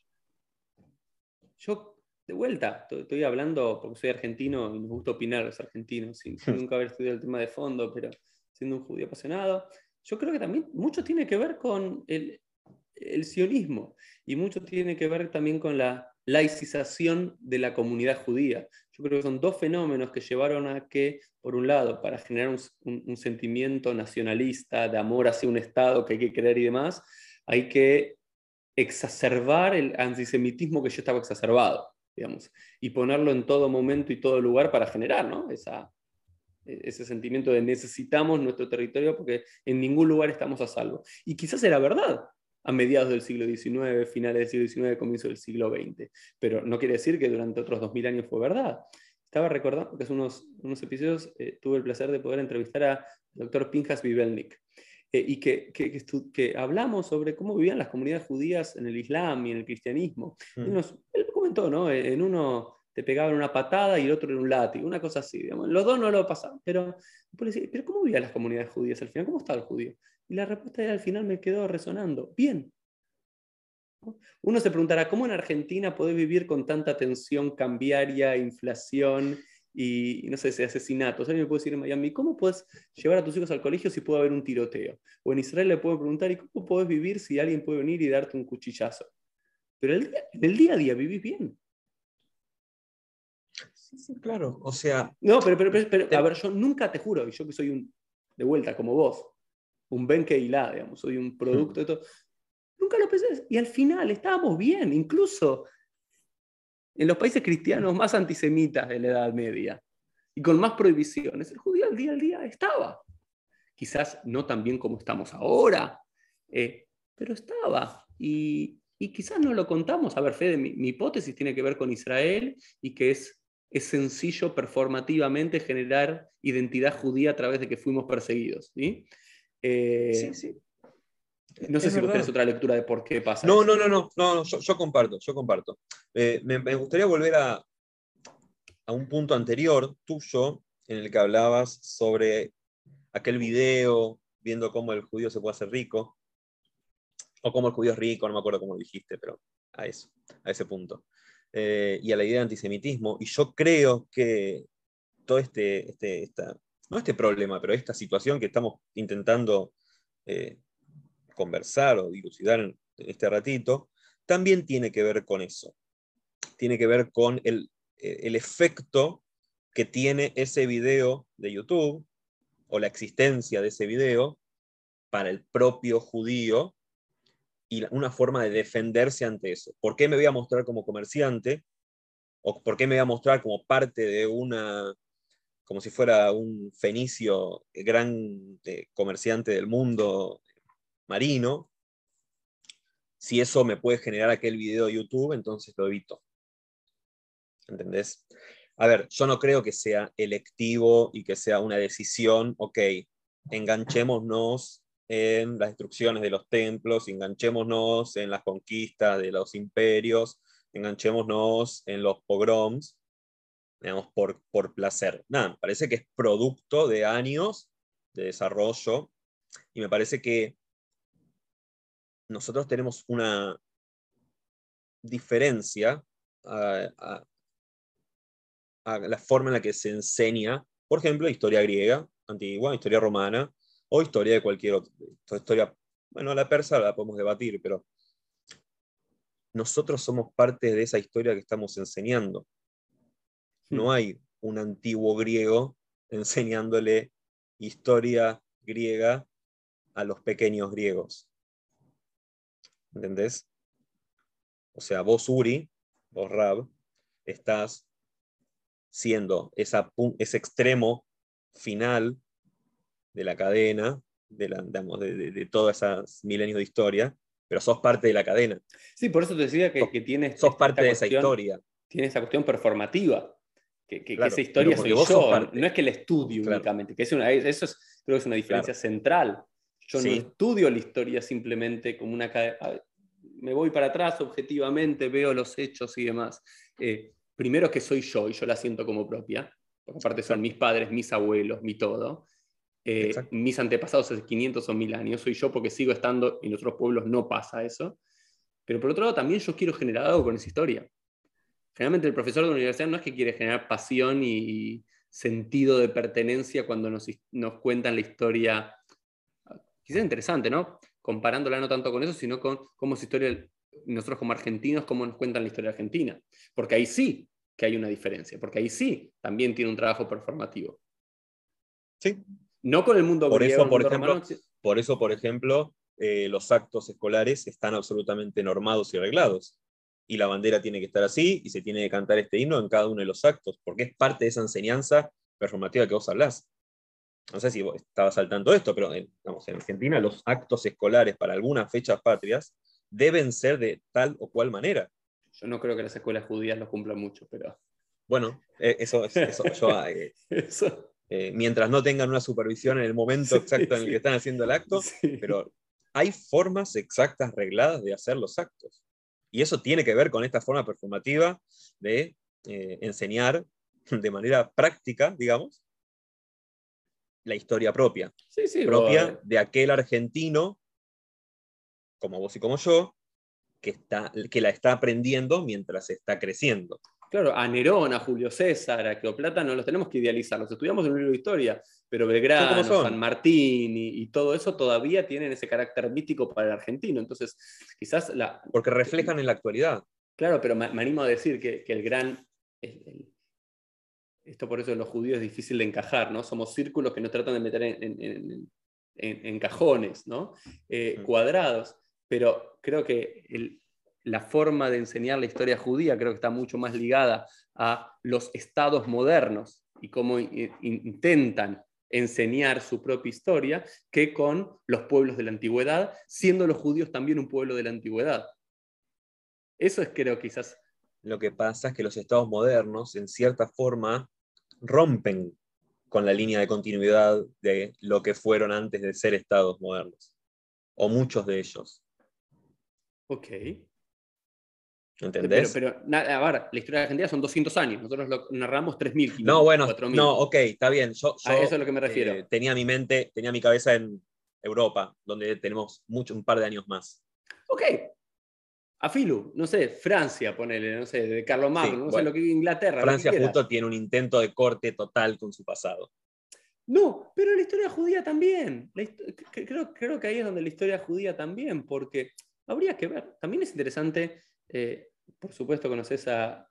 Yo, de vuelta, estoy hablando porque soy argentino y me gusta opinar los argentinos, sin, *laughs* nunca haber estudiado el tema de fondo, pero siendo un judío apasionado. Yo creo que también mucho tiene que ver con el, el sionismo y mucho tiene que ver también con la laicización de la comunidad judía. Yo creo que son dos fenómenos que llevaron a que, por un lado, para generar un, sentimiento nacionalista, de amor hacia un Estado que hay que creer y demás, hay que exacerbar el antisemitismo que ya estaba exacerbado, digamos, y ponerlo en todo momento y todo lugar para generar ¿no? Esa, ese sentimiento de necesitamos nuestro territorio porque en ningún lugar estamos a salvo. Y quizás era verdad, a mediados del siglo XIX, finales del siglo XIX, comienzo del siglo XX. Pero no quiere decir que durante otros 2000 años fue verdad. Estaba recordando que hace unos, unos episodios eh, tuve el placer de poder entrevistar al doctor Pinjas Vivelnik. Eh, y que, que, que, hablamos sobre cómo vivían las comunidades judías en el Islam y en el cristianismo. Mm. él comentó, ¿no? En uno te pegaban una patada y el otro en un látigo, una cosa así. Digamos. Los dos no lo pasaban, pero, pero ¿cómo vivían las comunidades judías al final? ¿Cómo estaba el judío? Y la respuesta al final me quedó resonando. Bien. Uno se preguntará, ¿cómo en Argentina podés vivir con tanta tensión cambiaria, inflación y, no sé, ese asesinato? Alguien me puede decir en Miami, ¿cómo puedes llevar a tus hijos al colegio si puede haber un tiroteo? O en Israel le puedo preguntar, ¿y cómo podés vivir si alguien puede venir y darte un cuchillazo? Pero en el día a día vivís bien. Sí, sí, claro. O sea. No, pero, pero, pero, a ver, yo nunca te juro, y yo que soy un, de vuelta, como vos, un Ben la digamos, soy un producto de todo. Nunca lo pensé. Y al final estábamos bien, incluso en los países cristianos más antisemitas de la Edad Media y con más prohibiciones, el judío al día al día estaba. Quizás no tan bien como estamos ahora, eh, pero estaba. Y, y, quizás no lo contamos. A ver, Fede, mi, mi, hipótesis tiene que ver con Israel y que es, es sencillo performativamente generar identidad judía a través de que fuimos perseguidos. ¿sí? Eh, sí, sí. No sé si vos tenés otra lectura de por qué pasa. No, no, no, no, no, yo, comparto, yo comparto. Eh, me, gustaría volver a, a un punto anterior tuyo en el que hablabas sobre aquel video viendo cómo el judío se puede hacer rico, o cómo el judío es rico, no me acuerdo cómo lo dijiste, pero a eso, a ese punto. Eh, y a la idea de antisemitismo. Y yo creo que todo este, este esta, no este problema, pero esta situación que estamos intentando eh, conversar o dilucidar en este ratito, también tiene que ver con eso. Tiene que ver con el, eh, el efecto que tiene ese video de YouTube o la existencia de ese video para el propio judío y una forma de defenderse ante eso. ¿Por qué me voy a mostrar como comerciante? ¿O por qué me voy a mostrar como parte de una como si fuera un fenicio gran comerciante del mundo marino, si eso me puede generar aquel video de YouTube, entonces lo evito. ¿Entendés? A ver, yo no creo que sea electivo y que sea una decisión, ok, enganchémonos en las destrucciones de los templos, enganchémonos en las conquistas de los imperios, enganchémonos en los pogroms, digamos, por, por placer. Nada, parece que es producto de años de desarrollo y me parece que nosotros tenemos una diferencia a, la forma en la que se enseña, por ejemplo, historia griega, antigua, historia romana, o historia de cualquier otra historia. Bueno, la persa la podemos debatir, pero nosotros somos parte de esa historia que estamos enseñando. No hmm. hay un antiguo griego enseñándole historia griega a los pequeños griegos. ¿Entendés? O sea, vos, Uri, vos, Rab, estás siendo esa, ese extremo final de la cadena, de, la, de, de, todos esos milenios de historia, pero sos parte de la cadena. Sí, por eso te decía que, que tienes. Sos parte de esa historia. Tiene esa cuestión performativa. Que, que, esa historia soy yo, no es que la estudio únicamente, que es una, eso es, creo que es una diferencia central. Yo no estudio la historia simplemente como una. Me voy para atrás objetivamente, veo los hechos y demás. Eh, primero que soy yo y yo la siento como propia, porque aparte son mis padres, mis abuelos, mi todo. Eh, mis antepasados hace 500 o 1000 años, soy yo porque sigo estando, en otros pueblos no pasa eso. Pero por otro lado, también yo quiero generar algo con esa historia. Generalmente el profesor de la universidad no es que quiere generar pasión y sentido de pertenencia cuando nos, nos cuentan la historia. Quizás interesante, ¿no? Comparándola no tanto con eso, sino con cómo es historia, nosotros como argentinos, cómo nos cuentan la historia argentina. Porque ahí sí que hay una diferencia, porque ahí sí también tiene un trabajo performativo. Sí, no con el mundo por eso, por ejemplo, Por eso, por ejemplo, eh, los actos escolares están absolutamente normados y arreglados. Y la bandera tiene que estar así y se tiene que cantar este himno en cada uno de los actos, porque es parte de esa enseñanza performativa que vos hablás. No sé si vos estabas al tanto de esto, pero en, en Argentina los actos escolares para algunas fechas patrias deben ser de tal o cual manera. Yo no creo que las escuelas judías lo cumplan mucho, pero... Bueno, eh, eso, eso, yo, *laughs* eh, eso. Eh, mientras no tengan una supervisión en el momento *laughs* exacto en el que están haciendo el acto, pero hay formas exactas, regladas de hacer los actos. Y eso tiene que ver con esta forma performativa de eh, enseñar *laughs* de manera práctica, digamos, la historia propia. propia de aquel argentino, como vos y como yo, que, está, que la está aprendiendo mientras está creciendo. Claro, a Nerón, a Julio César, a Cleopatra no los tenemos que idealizar, los estudiamos en un libro de historia, pero Belgrano, San Martín y, todo eso todavía tienen ese carácter mítico para el argentino. Entonces, quizás la... Porque reflejan en la actualidad. Claro, pero me, animo a decir que, el gran... esto por eso en los judíos es difícil de encajar, ¿no? Somos círculos que nos tratan de meter en, cajones, ¿no? Eh. Cuadrados, pero creo que el, la forma de enseñar la historia judía creo que está mucho más ligada a los estados modernos y cómo intentan enseñar su propia historia que con los pueblos de la antigüedad, siendo los judíos también un pueblo de la antigüedad. Eso es creo quizás... Lo que pasa es que los estados modernos, en cierta forma, rompen con la línea de continuidad de lo que fueron antes de ser estados modernos, o muchos de ellos. Ok. ¿Entendés? Pero, pero a ver, la historia de Argentina son 200 años, nosotros lo narramos 3.000. No, bueno, no, ok, está bien. Yo, a eso es lo que me refiero. Eh, tenía mi mente, tenía mi cabeza en Europa, donde tenemos mucho, un par de años más. Ok. A Filu, no sé, Francia, ponele, no sé, de Carlos Magno, no sé lo que Inglaterra. Francia justo tiene un intento de corte total con su pasado. No, pero la historia judía también. creo, creo que ahí es donde la historia judía también, porque habría que ver. También es interesante eh, por supuesto conoces a,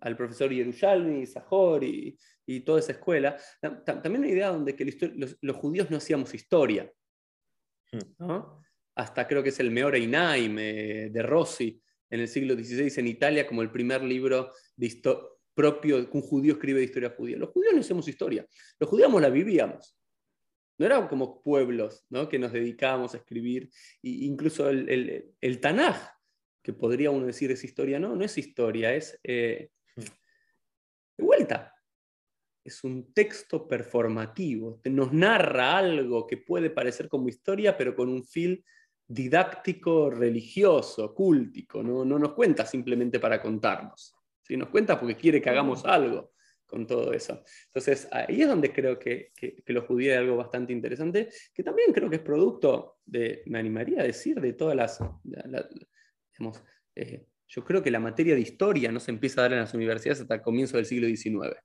al profesor Yerushalmi, Sahor y, y, toda esa escuela. También una idea donde que los, judíos no hacíamos historia. Hmm. Hasta creo que es el Meore Inaim eh, de Rossi en el siglo XVI en Italia como el primer libro de propio que un judío escribe de historia judía. Los judíos no hacemos historia, los judíos la vivíamos. No eran como pueblos ¿no? que nos dedicábamos a escribir. incluso el, el, el Tanaj que podría uno decir es historia, no, no es historia, es eh, de vuelta. Es un texto performativo, nos narra algo que puede parecer como historia, pero con un fil didáctico, religioso, cúltico, no, no nos cuenta simplemente para contarnos, ¿sí? nos cuenta porque quiere que hagamos algo con todo eso. Entonces, ahí es donde creo que, que, que los judíos es algo bastante interesante, que también creo que es producto de, me animaría a decir, de todas las, eh, yo creo que la materia de historia no se empieza a dar en las universidades hasta el comienzo del siglo XIX.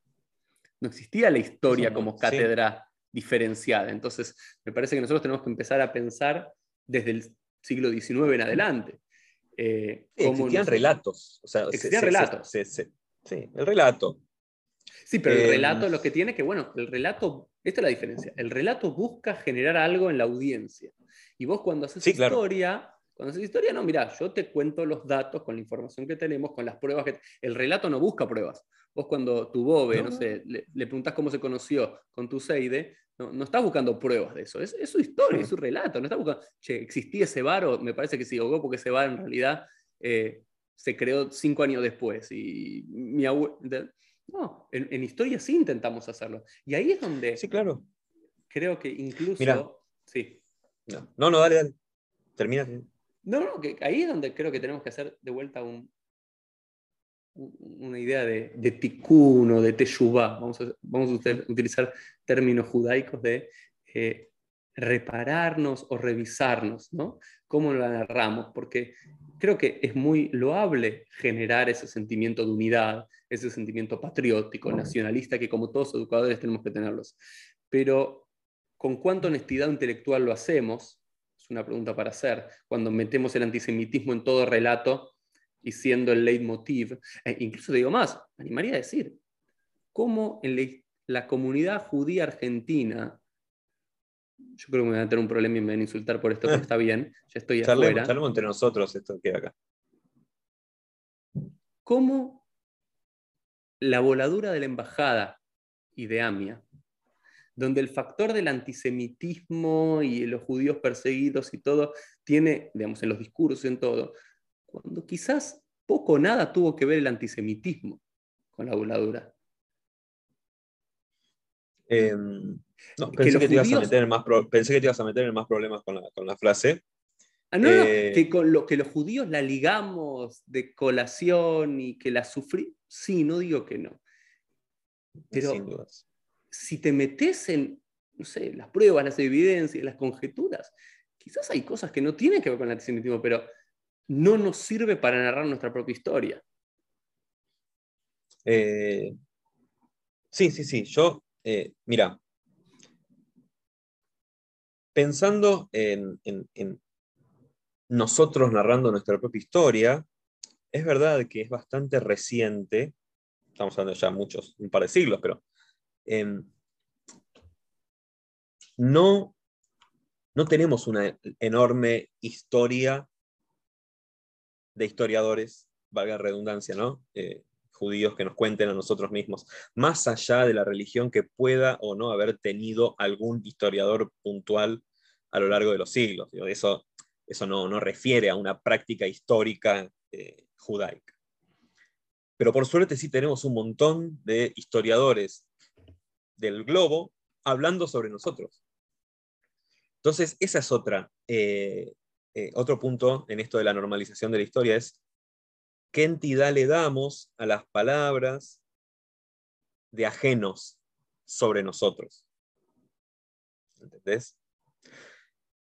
No existía la historia como cátedra diferenciada. Entonces, me parece que nosotros tenemos que empezar a pensar desde el siglo XIX en adelante. Eh, existían relatos. existían relatos. sí, el relato. Sí, pero el em, relato lo que tiene que, bueno, el relato, esta es la diferencia, el relato busca generar algo en la audiencia. Y vos cuando haces historia, cuando haces historia, no, mira, yo te cuento los datos con la información que tenemos, con las pruebas que... El relato no busca pruebas. Vos cuando tu Bobe, no, sé, le, le, preguntás cómo se conoció con tu Seide, no, no estás buscando pruebas de eso. Es, su historia, es su relato. No estás buscando, che, existía ese bar, o me parece que sí, o porque ese bar en realidad eh, se creó cinco años después. Y mi abuelo... No, en, historia sí intentamos hacerlo. Y ahí es donde. Sí, claro. Creo que incluso. sí. No, no, dale, dale. Termina. No, no, que ahí es donde creo que tenemos que hacer de vuelta un, una idea de, de tikkun o de teshuvah. Vamos a, vamos a utilizar términos judaicos de eh, repararnos o revisarnos, ¿no? ¿Cómo lo narramos? Porque creo que es muy loable generar ese sentimiento de unidad, ese sentimiento patriótico, nacionalista, que como todos educadores tenemos que tenerlos. Pero ¿con cuánta honestidad intelectual lo hacemos? Una pregunta para hacer. Cuando metemos el antisemitismo en todo relato y siendo el leitmotiv, e incluso digo más, animaría a decir, ¿cómo en la comunidad judía argentina yo creo que me van a tener un problema y me van a insultar por esto, pero está bien, ya estoy charlemos, afuera. entre nosotros esto que acá. ¿Cómo la voladura de la embajada y de AMIA, donde el factor del antisemitismo y los judíos perseguidos y todo tiene, digamos, en los discursos y en todo, cuando quizás poco o nada tuvo que ver el antisemitismo con la voladura. Em, no, pensé que, te ibas a meter en más pensé que te ibas a meter en más problemas con la, frase. Ah, no, no, eh, que, con lo, que los judíos la ligamos de colación y que la sufrí, sí, no digo que no. Pero Sin dudas. Si te metes en, no sé, las pruebas, las evidencias, las conjeturas, quizás hay cosas que no tienen que ver con el antisemitismo, pero no nos sirve para narrar nuestra propia historia. Eh, sí, sí, sí. Yo, eh, mira, pensando en, nosotros narrando nuestra propia historia, es verdad que es bastante reciente, estamos hablando ya muchos, un par de siglos, pero em, no, no tenemos una enorme historia de historiadores, valga la redundancia, ¿no? Eh, judíos que nos cuenten a nosotros mismos, más allá de la religión que pueda o no haber tenido algún historiador puntual a lo largo de los siglos. Eso, eso no, no refiere a una práctica histórica eh, judaica. Pero por suerte sí tenemos un montón de historiadores del globo hablando sobre nosotros. Entonces, esa es otra, eh, eh, otro punto en esto de la normalización de la historia, es ¿Qué entidad le damos a las palabras de ajenos sobre nosotros? ¿Entendés?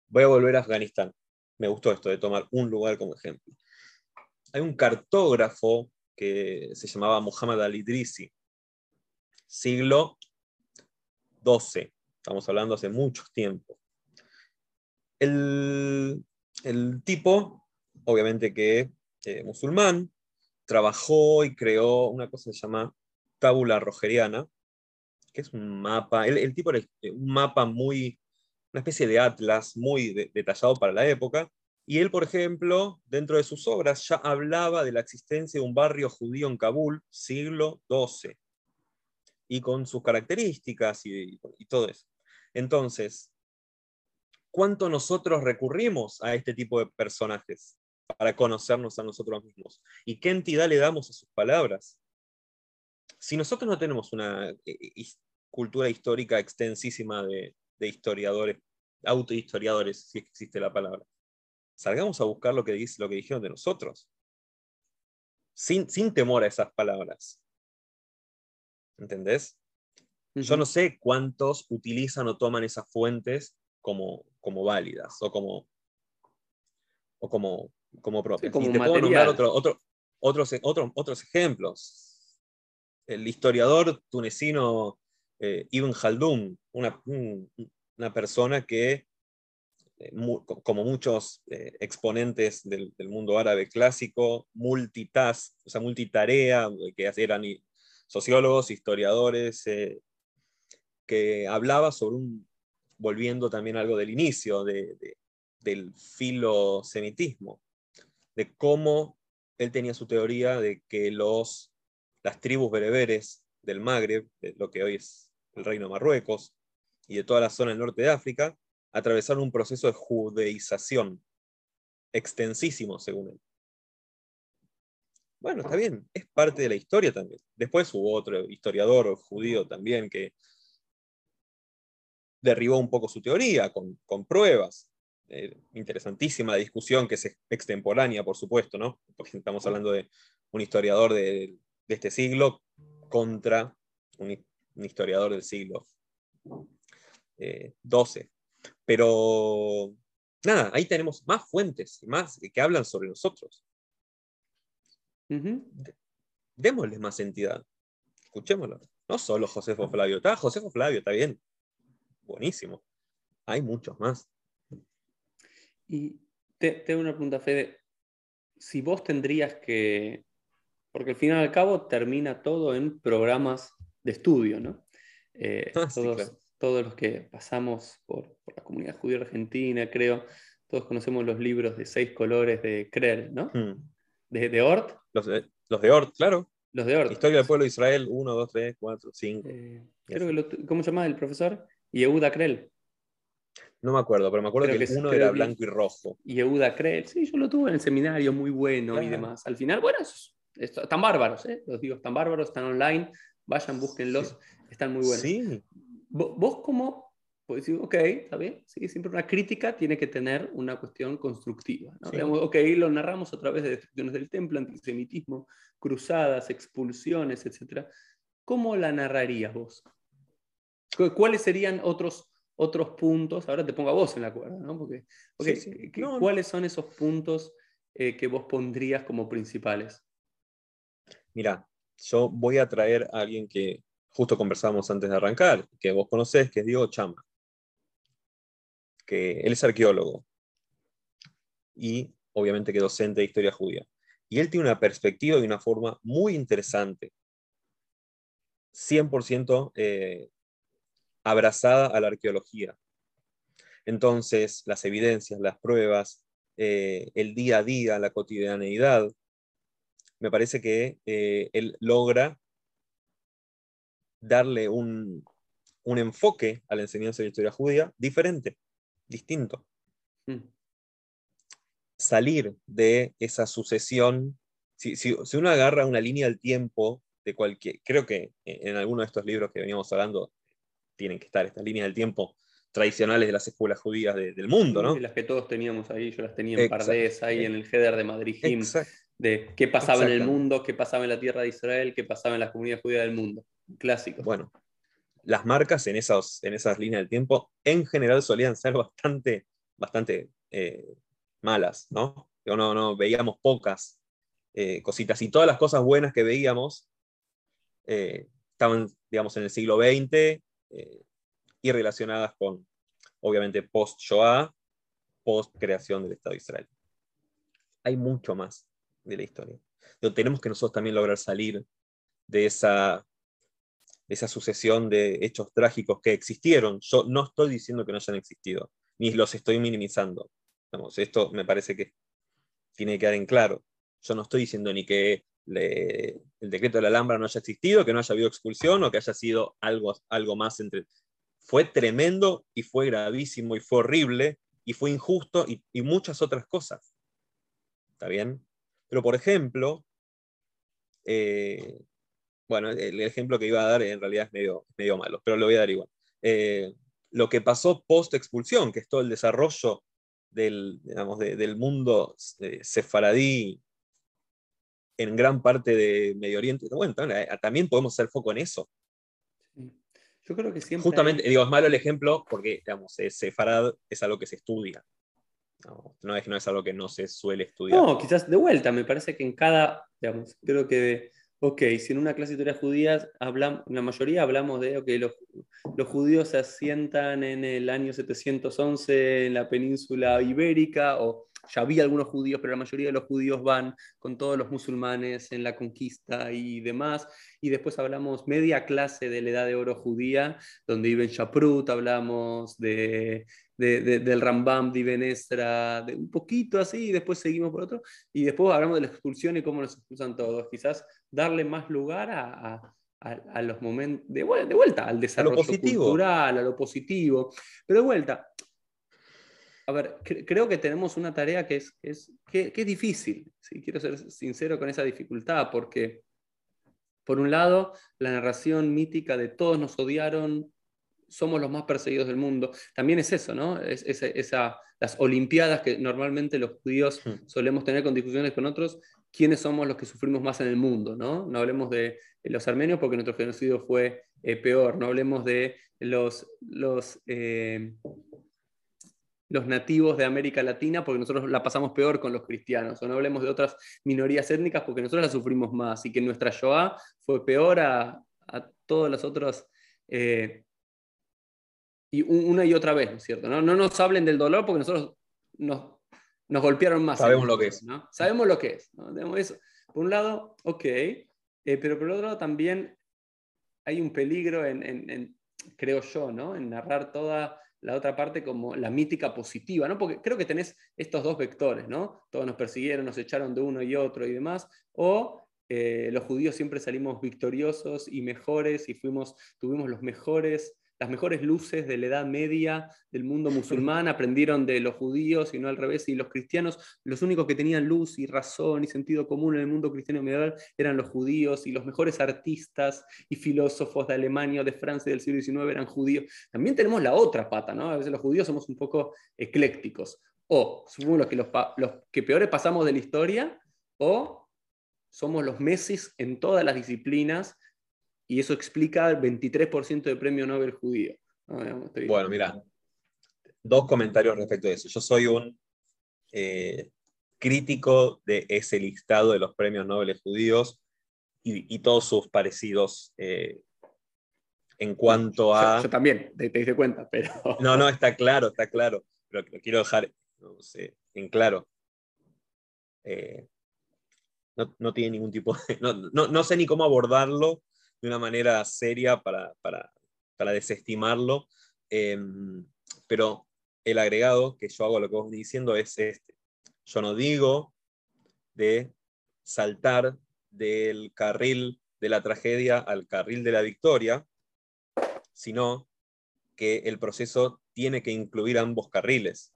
Voy a volver a Afganistán. Me gustó esto de tomar un lugar como ejemplo. Hay un cartógrafo que se llamaba Muhammad al-Idrisi, siglo XII. Estamos hablando hace mucho tiempo. El, el tipo, obviamente que eh, musulmán, trabajó y creó una cosa que se llama tábula rogeriana, que es un mapa, el, tipo era eh, un mapa muy, una especie de atlas muy detallado para la época, y él, por ejemplo, dentro de sus obras ya hablaba de la existencia de un barrio judío en Kabul, siglo XII, y con sus características y, todo eso. Entonces, ¿cuánto nosotros recurrimos a este tipo de personajes? para conocernos a nosotros mismos. ¿Y qué entidad le damos a sus palabras? Si nosotros no tenemos una eh, eh, cultura histórica extensísima de, historiadores, autohistoriadores, si existe la palabra, salgamos a buscar lo que, dice, lo que dijeron de nosotros, sin, sin temor a esas palabras. ¿Entendés? Yo no sé cuántos utilizan o toman esas fuentes como, como válidas o como, o como como propias. como y te puedo nombrar otro, otro, otros, otros, otros ejemplos. El historiador tunecino eh, Ibn Khaldun, una, una persona que, eh, como muchos eh, exponentes del, mundo árabe clásico, multitask, o sea, multitarea, que eran sociólogos, historiadores, que hablaba sobre un, volviendo también algo del inicio de, del filosemitismo, de cómo él tenía su teoría de que los, las tribus bereberes del Magreb, de lo que hoy es el reino de Marruecos, y de toda la zona del norte de África, atravesaron un proceso de judeización extensísimo, según él. Bueno, está bien, es parte de la historia también. Después hubo otro historiador judío también que derribó un poco su teoría con, pruebas. Eh, interesantísima discusión que es extemporánea, por supuesto, ¿no? Porque estamos hablando de un historiador de, este siglo contra un, historiador del siglo XII. Eh, Pero nada, ahí tenemos más fuentes, más que hablan sobre nosotros. Démosles más entidad. Escuchémoslo. No solo Josefo Flavio. Está Josefo Flavio, está bien buenísimo. Hay muchos más. Y tengo una pregunta, Fede. Si vos tendrías que, porque al final y al cabo termina todo en programas de estudio, ¿no? Eh, ah, todos, los que pasamos por, la comunidad judía argentina, creo, todos conocemos los libros de seis colores de Krell, ¿no? Hmm. De, de, Ort. Los de, los de Ort, claro. Los de Ort. Historia del pueblo de Israel, 1, 2, 3, 4, 5. ¿Cómo se llama el profesor? Yehuda Krell. No me acuerdo, pero me acuerdo que, uno era blanco y rojo. Yehuda Krell, sí, yo lo tuve en el seminario, muy bueno y demás. Al final, bueno, están bárbaros, ¿eh? los digo, están bárbaros, están online, vayan, búsquenlos, están muy buenos. Sí. Vos, como, pues decir, ok, está bien, sí, siempre una crítica tiene que tener una cuestión constructiva. ¿no? ok, lo narramos a través de destrucciones del templo, antisemitismo, cruzadas, expulsiones, etc. ¿Cómo la narrarías vos? ¿Cuáles serían otros, otros puntos? Ahora te pongo a vos en la cuerda, ¿no? Porque, ¿Cuáles son esos puntos eh, que vos pondrías como principales? Mira, yo voy a traer a alguien que justo conversábamos antes de arrancar, que vos conocés, que es Diego Chama, que él es arqueólogo y obviamente que docente de historia judía. Y él tiene una perspectiva y una forma muy interesante, 100% eh, abrazada a la arqueología. Entonces, las evidencias, las pruebas, eh, el día a día, la cotidianeidad, me parece que eh, él logra darle un, enfoque a la enseñanza de historia judía diferente, distinto. Hmm. Salir de esa sucesión, si, si, uno agarra una línea del tiempo de cualquier, creo que en alguno de estos libros que veníamos hablando, tienen que estar estas líneas del tiempo tradicionales de las escuelas judías del mundo, ¿no? las que todos teníamos ahí, yo las tenía en Pardés, ahí en el header de Madrid de qué pasaba en el mundo, qué pasaba en la tierra de Israel, qué pasaba en las comunidades judías del mundo. Clásico. Bueno, las marcas en, esos, en esas líneas del tiempo en general solían ser *laughs* bastante, bastante eh, malas, ¿no? no, no, veíamos pocas eh, cositas y todas las cosas buenas que veíamos eh, estaban, digamos, en el siglo XX y relacionadas con, obviamente, post-Shoah, post-creación del Estado de Israel. Hay mucho más de la historia. Pero tenemos que nosotros también lograr salir de esa, esa sucesión de hechos trágicos que existieron. Yo no estoy diciendo que no hayan existido, ni los estoy minimizando. esto me parece que tiene que quedar en claro. Yo no estoy diciendo ni que el decreto de la Alhambra no haya existido, que no haya habido expulsión o que haya sido algo, algo más entre... Fue tremendo y fue gravísimo y fue horrible y fue injusto y, muchas otras cosas. ¿Está bien? Pero, por ejemplo, eh, bueno, el ejemplo que iba a dar en realidad es medio, medio malo, pero lo voy a dar igual. Eh, lo que pasó post-expulsión, que es todo el desarrollo del, digamos, del mundo eh, sefaradí en gran parte de Medio Oriente. Bueno, eh, también podemos hacer foco en eso. Yo creo que siempre. Justamente, digo, es malo el ejemplo porque, digamos, Sefarad es algo que se estudia. No, no es, no es algo que no se suele estudiar. No, quizás de vuelta, me parece que en cada, digamos, creo que, ok, si en una clase de historia judía hablamos, la mayoría hablamos de, los, los judíos se asientan en el año 711 en la península ibérica, o ya había algunos judíos, pero la mayoría de los judíos van con todos los musulmanes en la conquista y demás. Y después hablamos media clase de la edad de oro judía, donde Ibn Shaprut, hablamos de, del Rambam de Ibn Estra, de un poquito así, y después seguimos por otro. Y después hablamos de la expulsión y cómo nos expulsan todos. Quizás darle más lugar a, a los momentos, de, vuelta, al desarrollo cultural, a lo positivo. Pero de vuelta, a ver, creo que tenemos una tarea que es, es, que, es difícil, si quiero ser sincero con esa dificultad, porque por un lado, la narración mítica de todos nos odiaron, somos los más perseguidos del mundo, también es eso, ¿no? Es, esa, las Olimpiadas que normalmente los judíos hmm. solemos tener con discusiones con otros, ¿quiénes somos los que sufrimos más en el mundo? No, no hablemos de los armenios porque nuestro genocidio fue eh, peor, no hablemos de los, los eh, los nativos de América Latina porque nosotros la pasamos peor con los cristianos, o no hablemos de otras minorías étnicas porque nosotros la sufrimos más y que nuestra Shoah fue peor a, a todas las otras... Eh, y una y otra vez, ¿no es cierto? ¿no? nos hablen del dolor porque nosotros nos, nos golpearon más. Sabemos lo que es. ¿no? Sabemos lo que es. Eso. Por un lado, ok, eh, pero por otro lado también hay un peligro en, en, creo yo, ¿no? en narrar toda la otra parte como la mítica positiva, ¿no? Porque creo que tenés estos dos vectores, ¿no? Todos nos persiguieron, nos echaron de uno y otro y demás, o eh, los judíos siempre salimos victoriosos y mejores y fuimos, tuvimos los mejores las mejores luces de la Edad Media del mundo *laughs* musulmán aprendieron de los judíos y no al revés, y los cristianos, los únicos que tenían luz y razón y sentido común en el mundo cristiano medieval eran los judíos, y los mejores artistas y filósofos de Alemania o de Francia del siglo XIX eran judíos. También tenemos la otra pata, ¿no? A veces los judíos somos un poco eclécticos. O somos los que, los, los que peores pasamos de la historia, o somos los meses en todas las disciplinas y eso explica el 23% de premio Nobel judío. bueno, mira, dos comentarios respecto a eso. Yo soy un eh, crítico de ese listado de los premios Nobel judíos y, todos sus parecidos eh, en cuanto a... Yo, también, te, te diste cuenta, pero... *laughs* No, no, está claro, está claro, pero lo quiero dejar en claro. Eh, no, tiene ningún tipo de... no sé ni cómo abordarlo de una manera seria para, desestimarlo. Em, pero el agregado que yo hago lo que vos diciendo es este. Yo no digo de saltar del carril de la tragedia al carril de la victoria, sino que el proceso tiene que incluir ambos carriles.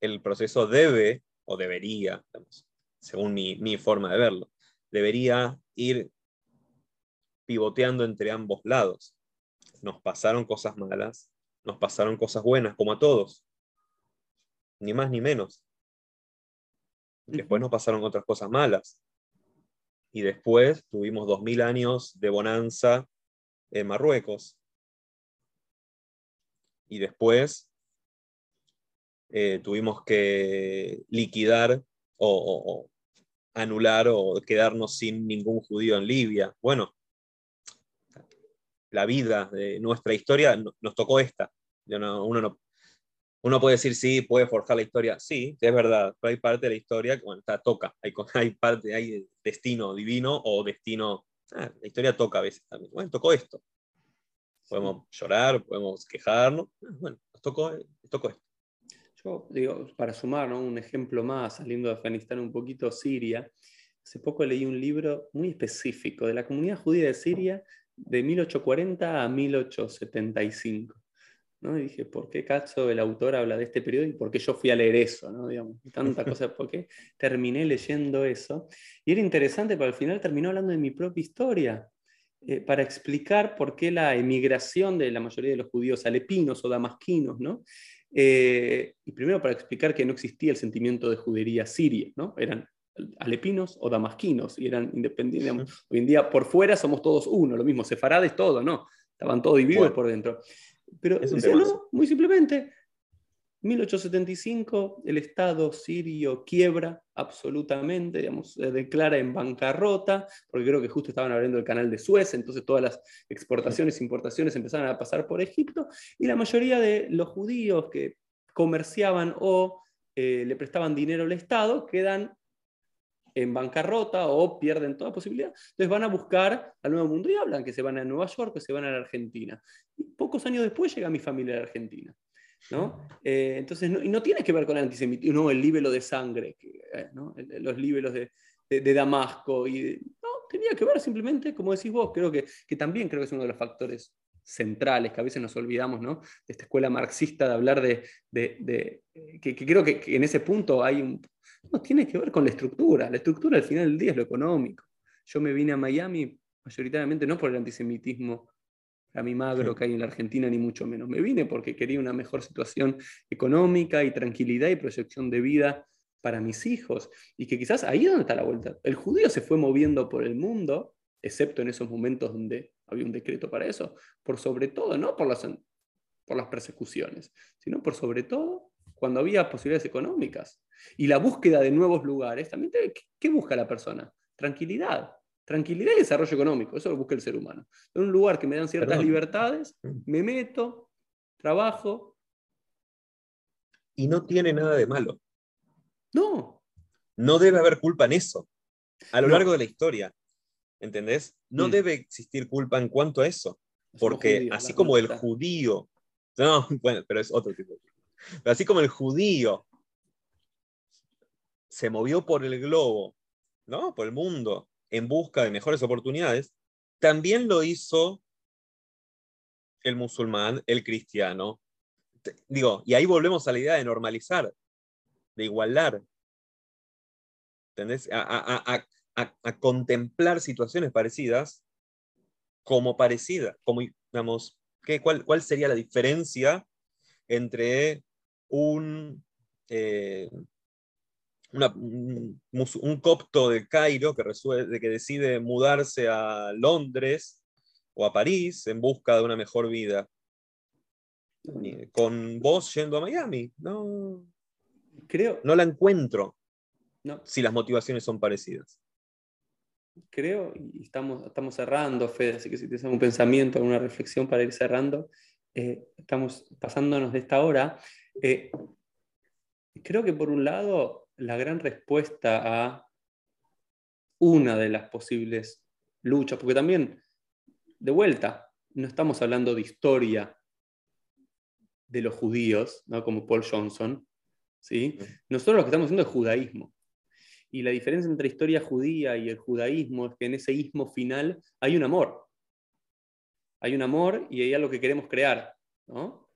El proceso debe, o debería, según mi forma de verlo, debería ir pivoteando entre ambos lados. Nos pasaron cosas malas, nos pasaron cosas buenas, como a todos, ni más ni menos. Después nos pasaron otras cosas malas. Y después tuvimos dos mil años de bonanza en Marruecos. Y después eh, tuvimos que liquidar o, anular o quedarnos sin ningún judío en Libia. Bueno, la vida de nuestra historia nos tocó esta. Uno, no, uno puede decir, sí, puede forjar la historia. Sí, es verdad, pero hay parte de la historia que bueno, está, toca. Hay, hay, parte, hay destino divino o destino. Ah, la historia toca a veces también. Bueno, tocó esto. Podemos llorar, podemos quejarnos. Ah, bueno, nos tocó, nos tocó esto. Yo digo, para sumar un ejemplo más, saliendo de Afganistán un poquito, Siria, hace poco leí un libro muy específico de la comunidad judía de Siria de 1840 a 1875. ¿no? Y dije, ¿por qué caso el autor habla de este periodo y por qué yo fui a leer eso? ¿no? Digamos, tanta cosa, *laughs* ¿por qué terminé leyendo eso? Y era interesante, pero al final terminó hablando de mi propia historia, eh, para explicar por qué la emigración de la mayoría de los judíos alepinos o damasquinos, ¿no? Eh, y primero para explicar que no existía el sentimiento de judería siria, ¿no? Eran alepinos o damasquinos y eran independientes. Hoy en día por fuera somos todos uno, lo mismo, sefarades todo, ¿no? Estaban todos divididos por dentro. Pero no, muy simplemente, 1875 el Estado sirio quiebra absolutamente, digamos, se declara en bancarrota, porque creo que justo estaban abriendo el canal de Suez, entonces todas las exportaciones e importaciones empezaron a pasar por Egipto, y la mayoría de los judíos que comerciaban o eh, le prestaban dinero al Estado quedan en bancarrota o pierden toda posibilidad. Entonces van a buscar al Nuevo Mundo y hablan que se van a Nueva York, que se van a la Argentina. Y pocos años después llega mi familia a la Argentina. ¿No? Eh, entonces, no, y no tiene que ver con el antisemitismo, no, el libelo de sangre, eh, los libelos de, Damasco. Y, no, tenía que ver simplemente, como decís vos, creo que, que también creo que es uno de los factores centrales, que a veces nos olvidamos, ¿no? De esta escuela marxista de hablar de, de, que, creo que, en ese punto hay un... No, tiene que ver con la estructura. La estructura al final del día es lo económico. Yo me vine a Miami mayoritariamente no por el antisemitismo a mi magro que hay en la Argentina, ni mucho menos. Me vine porque quería una mejor situación económica y tranquilidad y proyección de vida para mis hijos. Y que quizás ahí es donde está la vuelta. El judío se fue moviendo por el mundo, excepto en esos momentos donde había un decreto para eso, por sobre todo, no por las, por las persecuciones, sino por sobre todo cuando había posibilidades económicas. Y la búsqueda de nuevos lugares, también, ¿qué busca la persona? Tranquilidad, Tranquilidad y desarrollo económico, eso lo busca el ser humano. En un lugar que me dan ciertas libertades, mm. me meto, trabajo. Y no tiene nada de malo. No. No debe haber culpa en eso. A lo largo de la historia. ¿Entendés? No mm. debe existir culpa en cuanto a eso. Porque así como el judío. No, *laughs* bueno, pero es otro tipo de Pero así como el judío se movió por el globo, ¿no? Por el mundo, en busca de mejores oportunidades, también lo hizo el musulmán, el cristiano. Digo, y ahí volvemos a la idea de normalizar, de igualar. ¿Entendés? A, contemplar situaciones parecidas como parecidas, como, digamos, ¿qué, cuál, ¿cuál sería la diferencia entre un, eh, un, copto de Cairo que, que decide mudarse a Londres o a París en busca de una mejor vida. Con vos yendo a Miami, no. Creo. No la encuentro. No. Si las motivaciones son parecidas. Creo, y estamos, estamos cerrando, Fede, así que si tienes algún pensamiento, alguna reflexión para ir cerrando, eh, estamos pasándonos de esta hora. Eh, creo que por un lado la gran respuesta a una de las posibles luchas, porque también, de vuelta, no estamos hablando de historia de los judíos, ¿no? como Paul Johnson. ¿sí? Nosotros lo que estamos haciendo es judaísmo. Y la diferencia entre historia judía y el judaísmo es que en ese ismo final hay un amor. Hay un amor y hay algo que queremos crear. ¿no?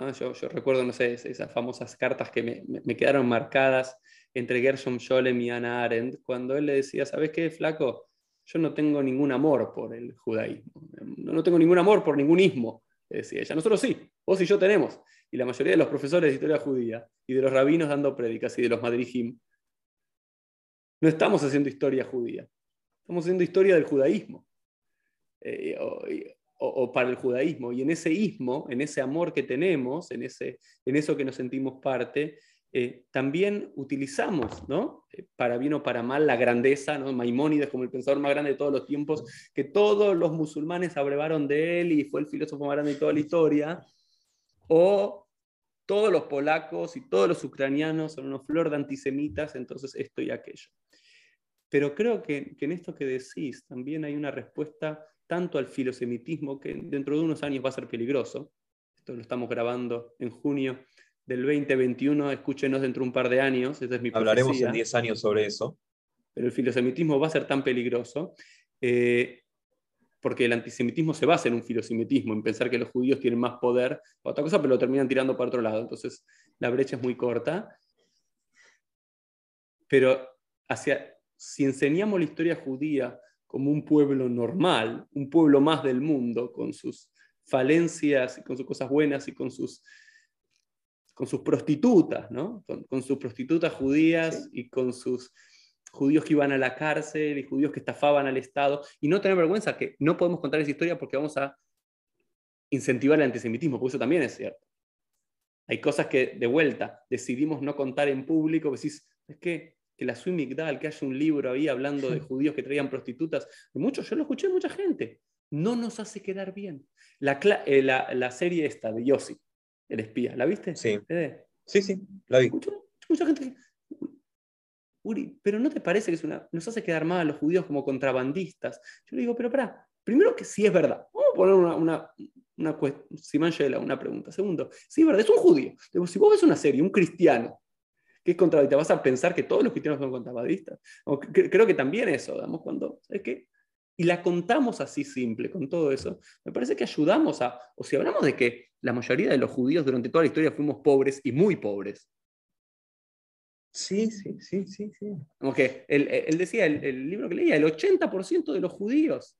Ah, yo, recuerdo, no sé, esas famosas cartas que me, quedaron marcadas entre Gershom Scholem y Anna Arendt, cuando él le decía, ¿sabes qué, flaco? Yo no tengo ningún amor por el judaísmo, no, tengo ningún amor por ningún ismo, decía ella. Nosotros sí, vos y yo tenemos. Y la mayoría de los profesores de historia judía y de los rabinos dando prédicas y de los madrigim, no estamos haciendo historia judía, estamos haciendo historia del judaísmo. Eh, o, para el judaísmo. Y en ese ismo, en ese amor que tenemos, en, ese, en eso que nos sentimos parte, eh, también utilizamos, ¿no? Eh, para bien o para mal, la grandeza, ¿no? Maimónides como el pensador más grande de todos los tiempos, que todos los musulmanes abrevaron de él y fue el filósofo más grande de toda la historia, o todos los polacos y todos los ucranianos son unos flor de antisemitas, entonces esto y aquello. Pero creo que, que en esto que decís también hay una respuesta tanto al filosemitismo que dentro de unos años va a ser peligroso. Esto lo estamos grabando en junio del 2021, escúchenos dentro de un par de años, esa es mi Hablaremos en 10 años sobre eso. Pero el filosemitismo va a ser tan peligroso eh, porque el antisemitismo se basa en un filosemitismo, en pensar que los judíos tienen más poder o otra cosa, pero lo terminan tirando para otro lado. Entonces la brecha es muy corta. Pero hacia, si enseñamos la historia judía como un pueblo normal, un pueblo más del mundo, con sus falencias y con sus cosas buenas y con sus, con sus prostitutas, ¿no? con, sus prostitutas judías y con sus judíos que iban a la cárcel y judíos que estafaban al Estado. Y no tener vergüenza que no podemos contar esa historia porque vamos a incentivar el antisemitismo, porque eso también es cierto. Hay cosas que, de vuelta, decidimos no contar en público, decís, es que, que la Suimigdal, que haya un libro ahí hablando de *laughs* judíos que traían prostitutas, muchos, yo lo escuché de mucha gente, no nos hace quedar bien. La, eh, la, serie esta de Yossi, el espía, ¿la viste? Sí. Sí, sí, la vi. mucha gente Uri, pero ¿no te parece que es una, nos hace quedar mal a los judíos como contrabandistas? Yo le digo, pero para, primero que sí es verdad. Vamos a poner una, una, una, una pregunta. Segundo, sí es verdad, es un judío. si vos ves una serie, un cristiano, que es contrabandista, vas a pensar que todos los cristianos son contrabandistas. creo que también eso, damos cuando, ¿sabes qué? Y la contamos así simple, con todo eso. Me parece que ayudamos a, o si hablamos de que la mayoría de los judíos durante toda la historia fuimos pobres y muy pobres, Sí, sí, sí, sí, sí. Como que él, decía, el, libro que leía, el 80% de los judíos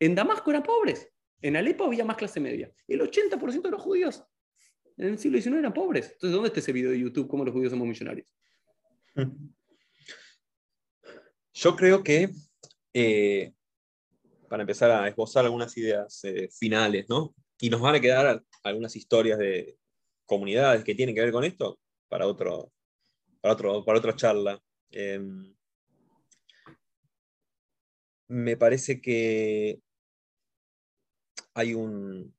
en Damasco eran pobres. En Alepo había más clase media. El 80% de los judíos en el siglo XIX eran pobres. Entonces, ¿dónde está ese video de YouTube? ¿Cómo los judíos somos millonarios? *laughs* Yo creo que, eh, para empezar a esbozar algunas ideas eh, finales, ¿no? Y nos van a quedar algunas historias de comunidades que tienen que ver con esto para otro, para, otro, para otra charla. Em, me parece que hay un,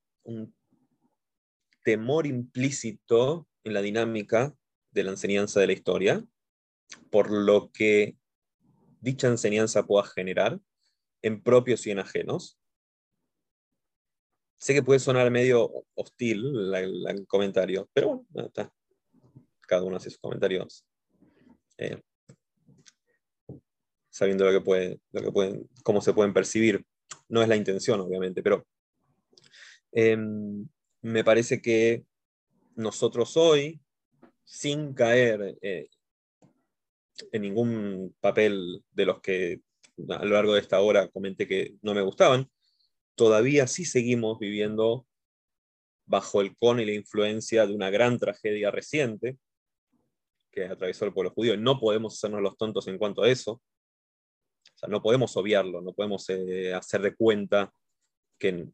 temor implícito en la dinámica de la enseñanza de la historia, por lo que dicha enseñanza pueda generar en propios y en ajenos. Sé que puede sonar medio hostil el comentario, pero bueno, cada uno hace sus comentarios eh, sabiendo lo que puede, lo que pueden, cómo se pueden percibir. No es la intención, obviamente, pero em, me parece que nosotros hoy, sin caer eh, en ningún papel de los que a lo largo de esta hora comenté que no me gustaban, todavía sí seguimos viviendo bajo el con y la influencia de una gran tragedia reciente, que atravesó el pueblo judío. No podemos hacernos los tontos en cuanto a eso. O sea, no podemos obviarlo, no podemos eh, hacer de cuenta que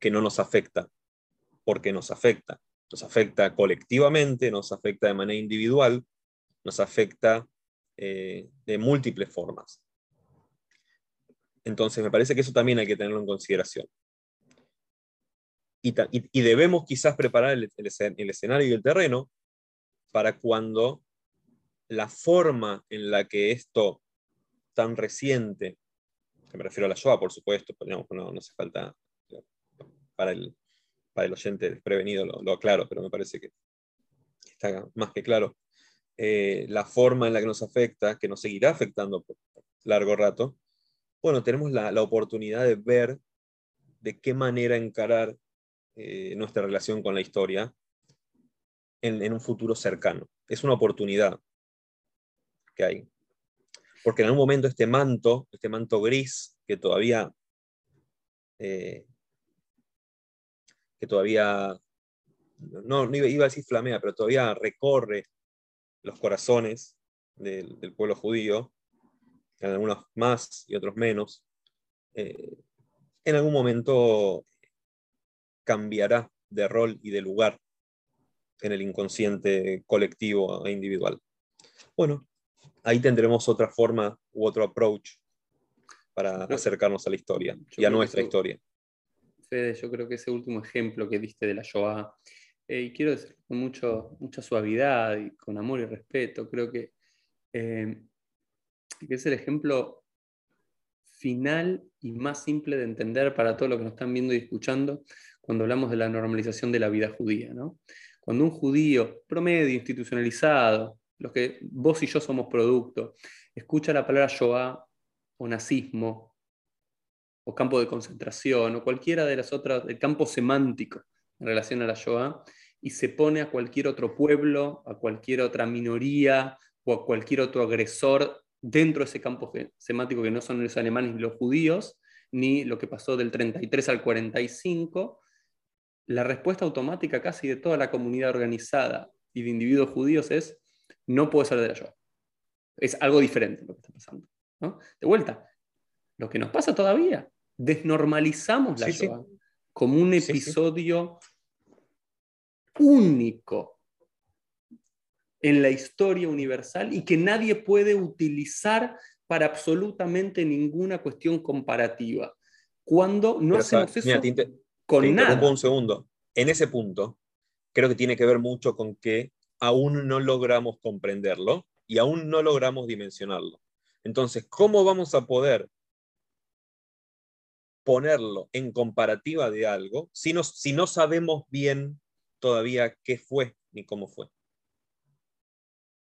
que no nos afecta, porque nos afecta. Nos afecta colectivamente, nos afecta de manera individual, nos afecta eh, de múltiples formas. Entonces, me parece que eso también hay que tenerlo en consideración. Y, debemos quizás preparar el, escenario y el terreno para cuando la forma en la que esto tan reciente, que me refiero a la Shoah, por supuesto, pero no hace falta para el, para el oyente desprevenido, lo, aclaro, pero me parece que está más que claro. Eh, la forma en la que nos afecta, que nos seguirá afectando por largo rato, bueno, tenemos la, oportunidad de ver de qué manera encarar eh, nuestra relación con la historia en, en, un futuro cercano. Es una oportunidad que hay. Porque en algún momento este manto, este manto gris, que todavía, eh, que todavía, no, iba, a decir flamea, pero todavía recorre los corazones del, pueblo judío, en algunos más y otros menos, eh, en algún momento cambiará de rol y de lugar en el inconsciente colectivo e individual. Bueno, ahí tendremos otra forma u otro approach para acercarnos a la historia y a nuestra historia. Fede, yo creo que ese último ejemplo que diste de la Shoah, eh, y quiero decir con mucho, mucha suavidad y con amor y respeto, creo que, eh, que es el ejemplo final y más simple de entender para todos los que nos están viendo y escuchando cuando hablamos de la normalización de la vida judía. ¿no? Cuando un judío promedio, institucionalizado, los que vos y yo somos producto, escucha la palabra Shoah o nazismo o campo de concentración o cualquiera de las otras, el campo semántico en relación a la Shoah y se pone a cualquier otro pueblo, a cualquier otra minoría o a cualquier otro agresor dentro de ese campo semántico que no son los alemanes ni los judíos, ni lo que pasó del 33 al 45, la respuesta automática casi de toda la comunidad organizada y de individuos judíos es no puede ser de la Shoah. Es algo diferente lo que está pasando. De vuelta, lo que nos pasa todavía, desnormalizamos la Shoah como un episodio único en la historia universal y que nadie puede utilizar para absolutamente ninguna cuestión comparativa. Cuando no hacemos eso con nada. Un segundo. En ese punto, creo que tiene que ver mucho con que aún no logramos comprenderlo y aún no logramos dimensionarlo. Entonces, ¿cómo vamos a poder ponerlo en comparativa de algo si no, si no sabemos bien todavía qué fue ni cómo fue?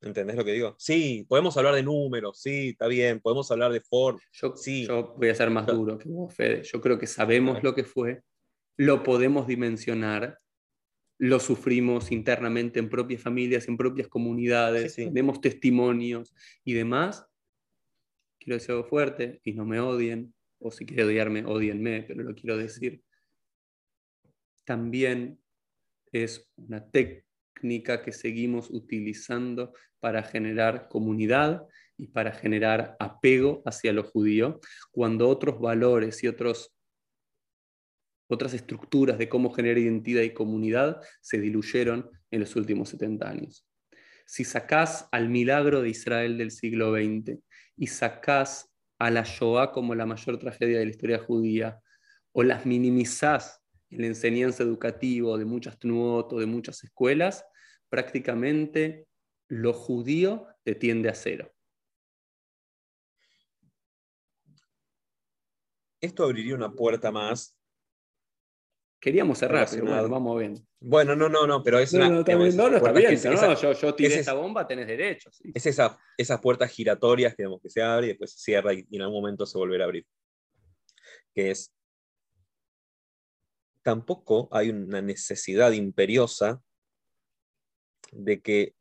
¿Entendés lo que digo? Sí, podemos hablar de números, sí, está bien, podemos hablar de forma. Yo, sí. yo voy a ser más duro que vos, Fede. Yo creo que sabemos lo que fue, lo podemos dimensionar, lo sufrimos internamente en propias familias, en propias comunidades, tenemos testimonios y demás. Quiero decir algo fuerte y no me odien, o si quieren odiarme, odienme, pero lo quiero decir. También es una técnica que seguimos utilizando para generar comunidad y para generar apego hacia lo judío, cuando otros valores y otros otras estructuras de cómo generar identidad y comunidad se diluyeron en los últimos 70 años. Si sacás al milagro de Israel del siglo XX y sacás a la Shoah como la mayor tragedia de la historia judía, o las minimizás en la enseñanza educativa de muchas tnuot o de muchas escuelas, prácticamente lo judío te tiende a cero. Esto abriría una puerta más Queríamos cerrar, pero bueno, vamos bien. Bueno, no, no, no, pero es una. No, no, está bien, no, está bien. yo, yo tiré esta bomba, tenés derecho. Es esa, esas puertas giratorias que, que se abre y después se cierra y, en algún momento se volverá a abrir. Que es. Tampoco hay una necesidad imperiosa de que.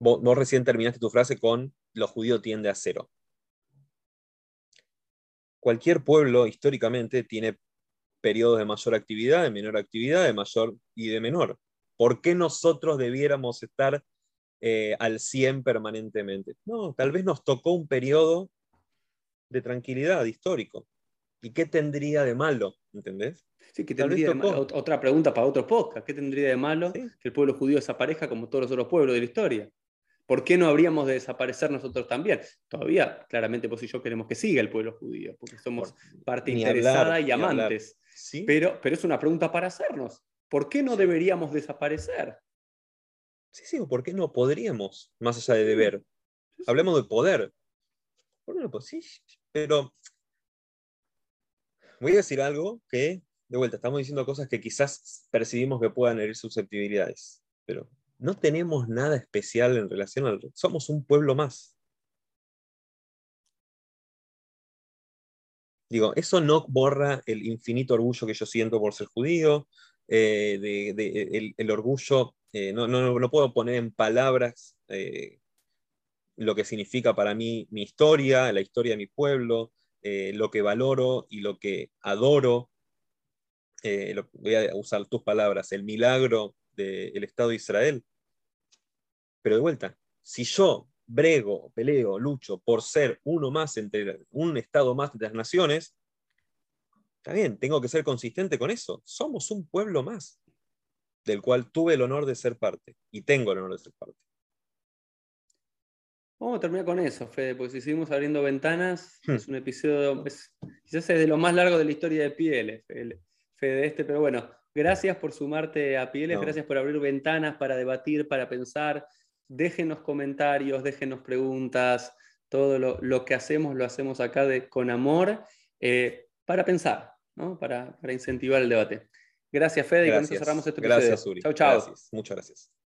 Vos, vos recién terminaste tu frase con lo judío tiende a cero. Cualquier pueblo históricamente tiene periodos de mayor actividad, de menor actividad, de mayor y de menor. ¿Por qué nosotros debiéramos estar eh, al 100 permanentemente? No, tal vez nos tocó un periodo de tranquilidad histórico. ¿Y qué tendría de malo? ¿Entendés? Sí, que tendría otra pregunta para otro podcast. ¿Qué tendría de malo que el pueblo judío desaparezca como todos los otros pueblos de la historia? ¿Por qué no habríamos de desaparecer nosotros también? Todavía, claramente, vos y yo queremos que siga el pueblo judío, porque somos parte interesada y amantes. Pero, pero es una pregunta para hacernos. ¿Por qué no deberíamos desaparecer? Sí, sí, ¿por qué no podríamos, más allá de deber? Hablemos de poder. Pues sí, pero voy a decir algo que, de vuelta, estamos diciendo cosas que quizás percibimos que puedan herir susceptibilidades, pero no tenemos nada especial en relación al... Somos un pueblo más. Digo, eso no borra el infinito orgullo que yo siento por ser judío, eh, de, el, orgullo, eh, no, no, puedo poner en palabras eh, lo que significa para mí mi historia, la historia de mi pueblo, lo que valoro y lo que adoro. voy a usar tus palabras, el milagro del Estado de Israel. Pero de vuelta, si yo brego, peleo, lucho por ser uno más entre un Estado más de las naciones, está bien, tengo que ser consistente con eso. Somos un pueblo más, del cual tuve el honor de ser parte y tengo el honor de ser parte. Vamos a terminar con eso, Fede, porque si seguimos abriendo ventanas, hmm. es un episodio, quizás es de lo más largo de la historia de Pieles, Fede, este, pero bueno, gracias por sumarte a Pieles, gracias por abrir ventanas para debatir, para pensar, déjenos comentarios, déjenos preguntas, todo lo, que hacemos lo hacemos acá de, con amor eh, para pensar, para, incentivar el debate. Gracias, Fede, y con eso cerramos este episodio. Gracias, Uri. Chau, chau. Muchas gracias.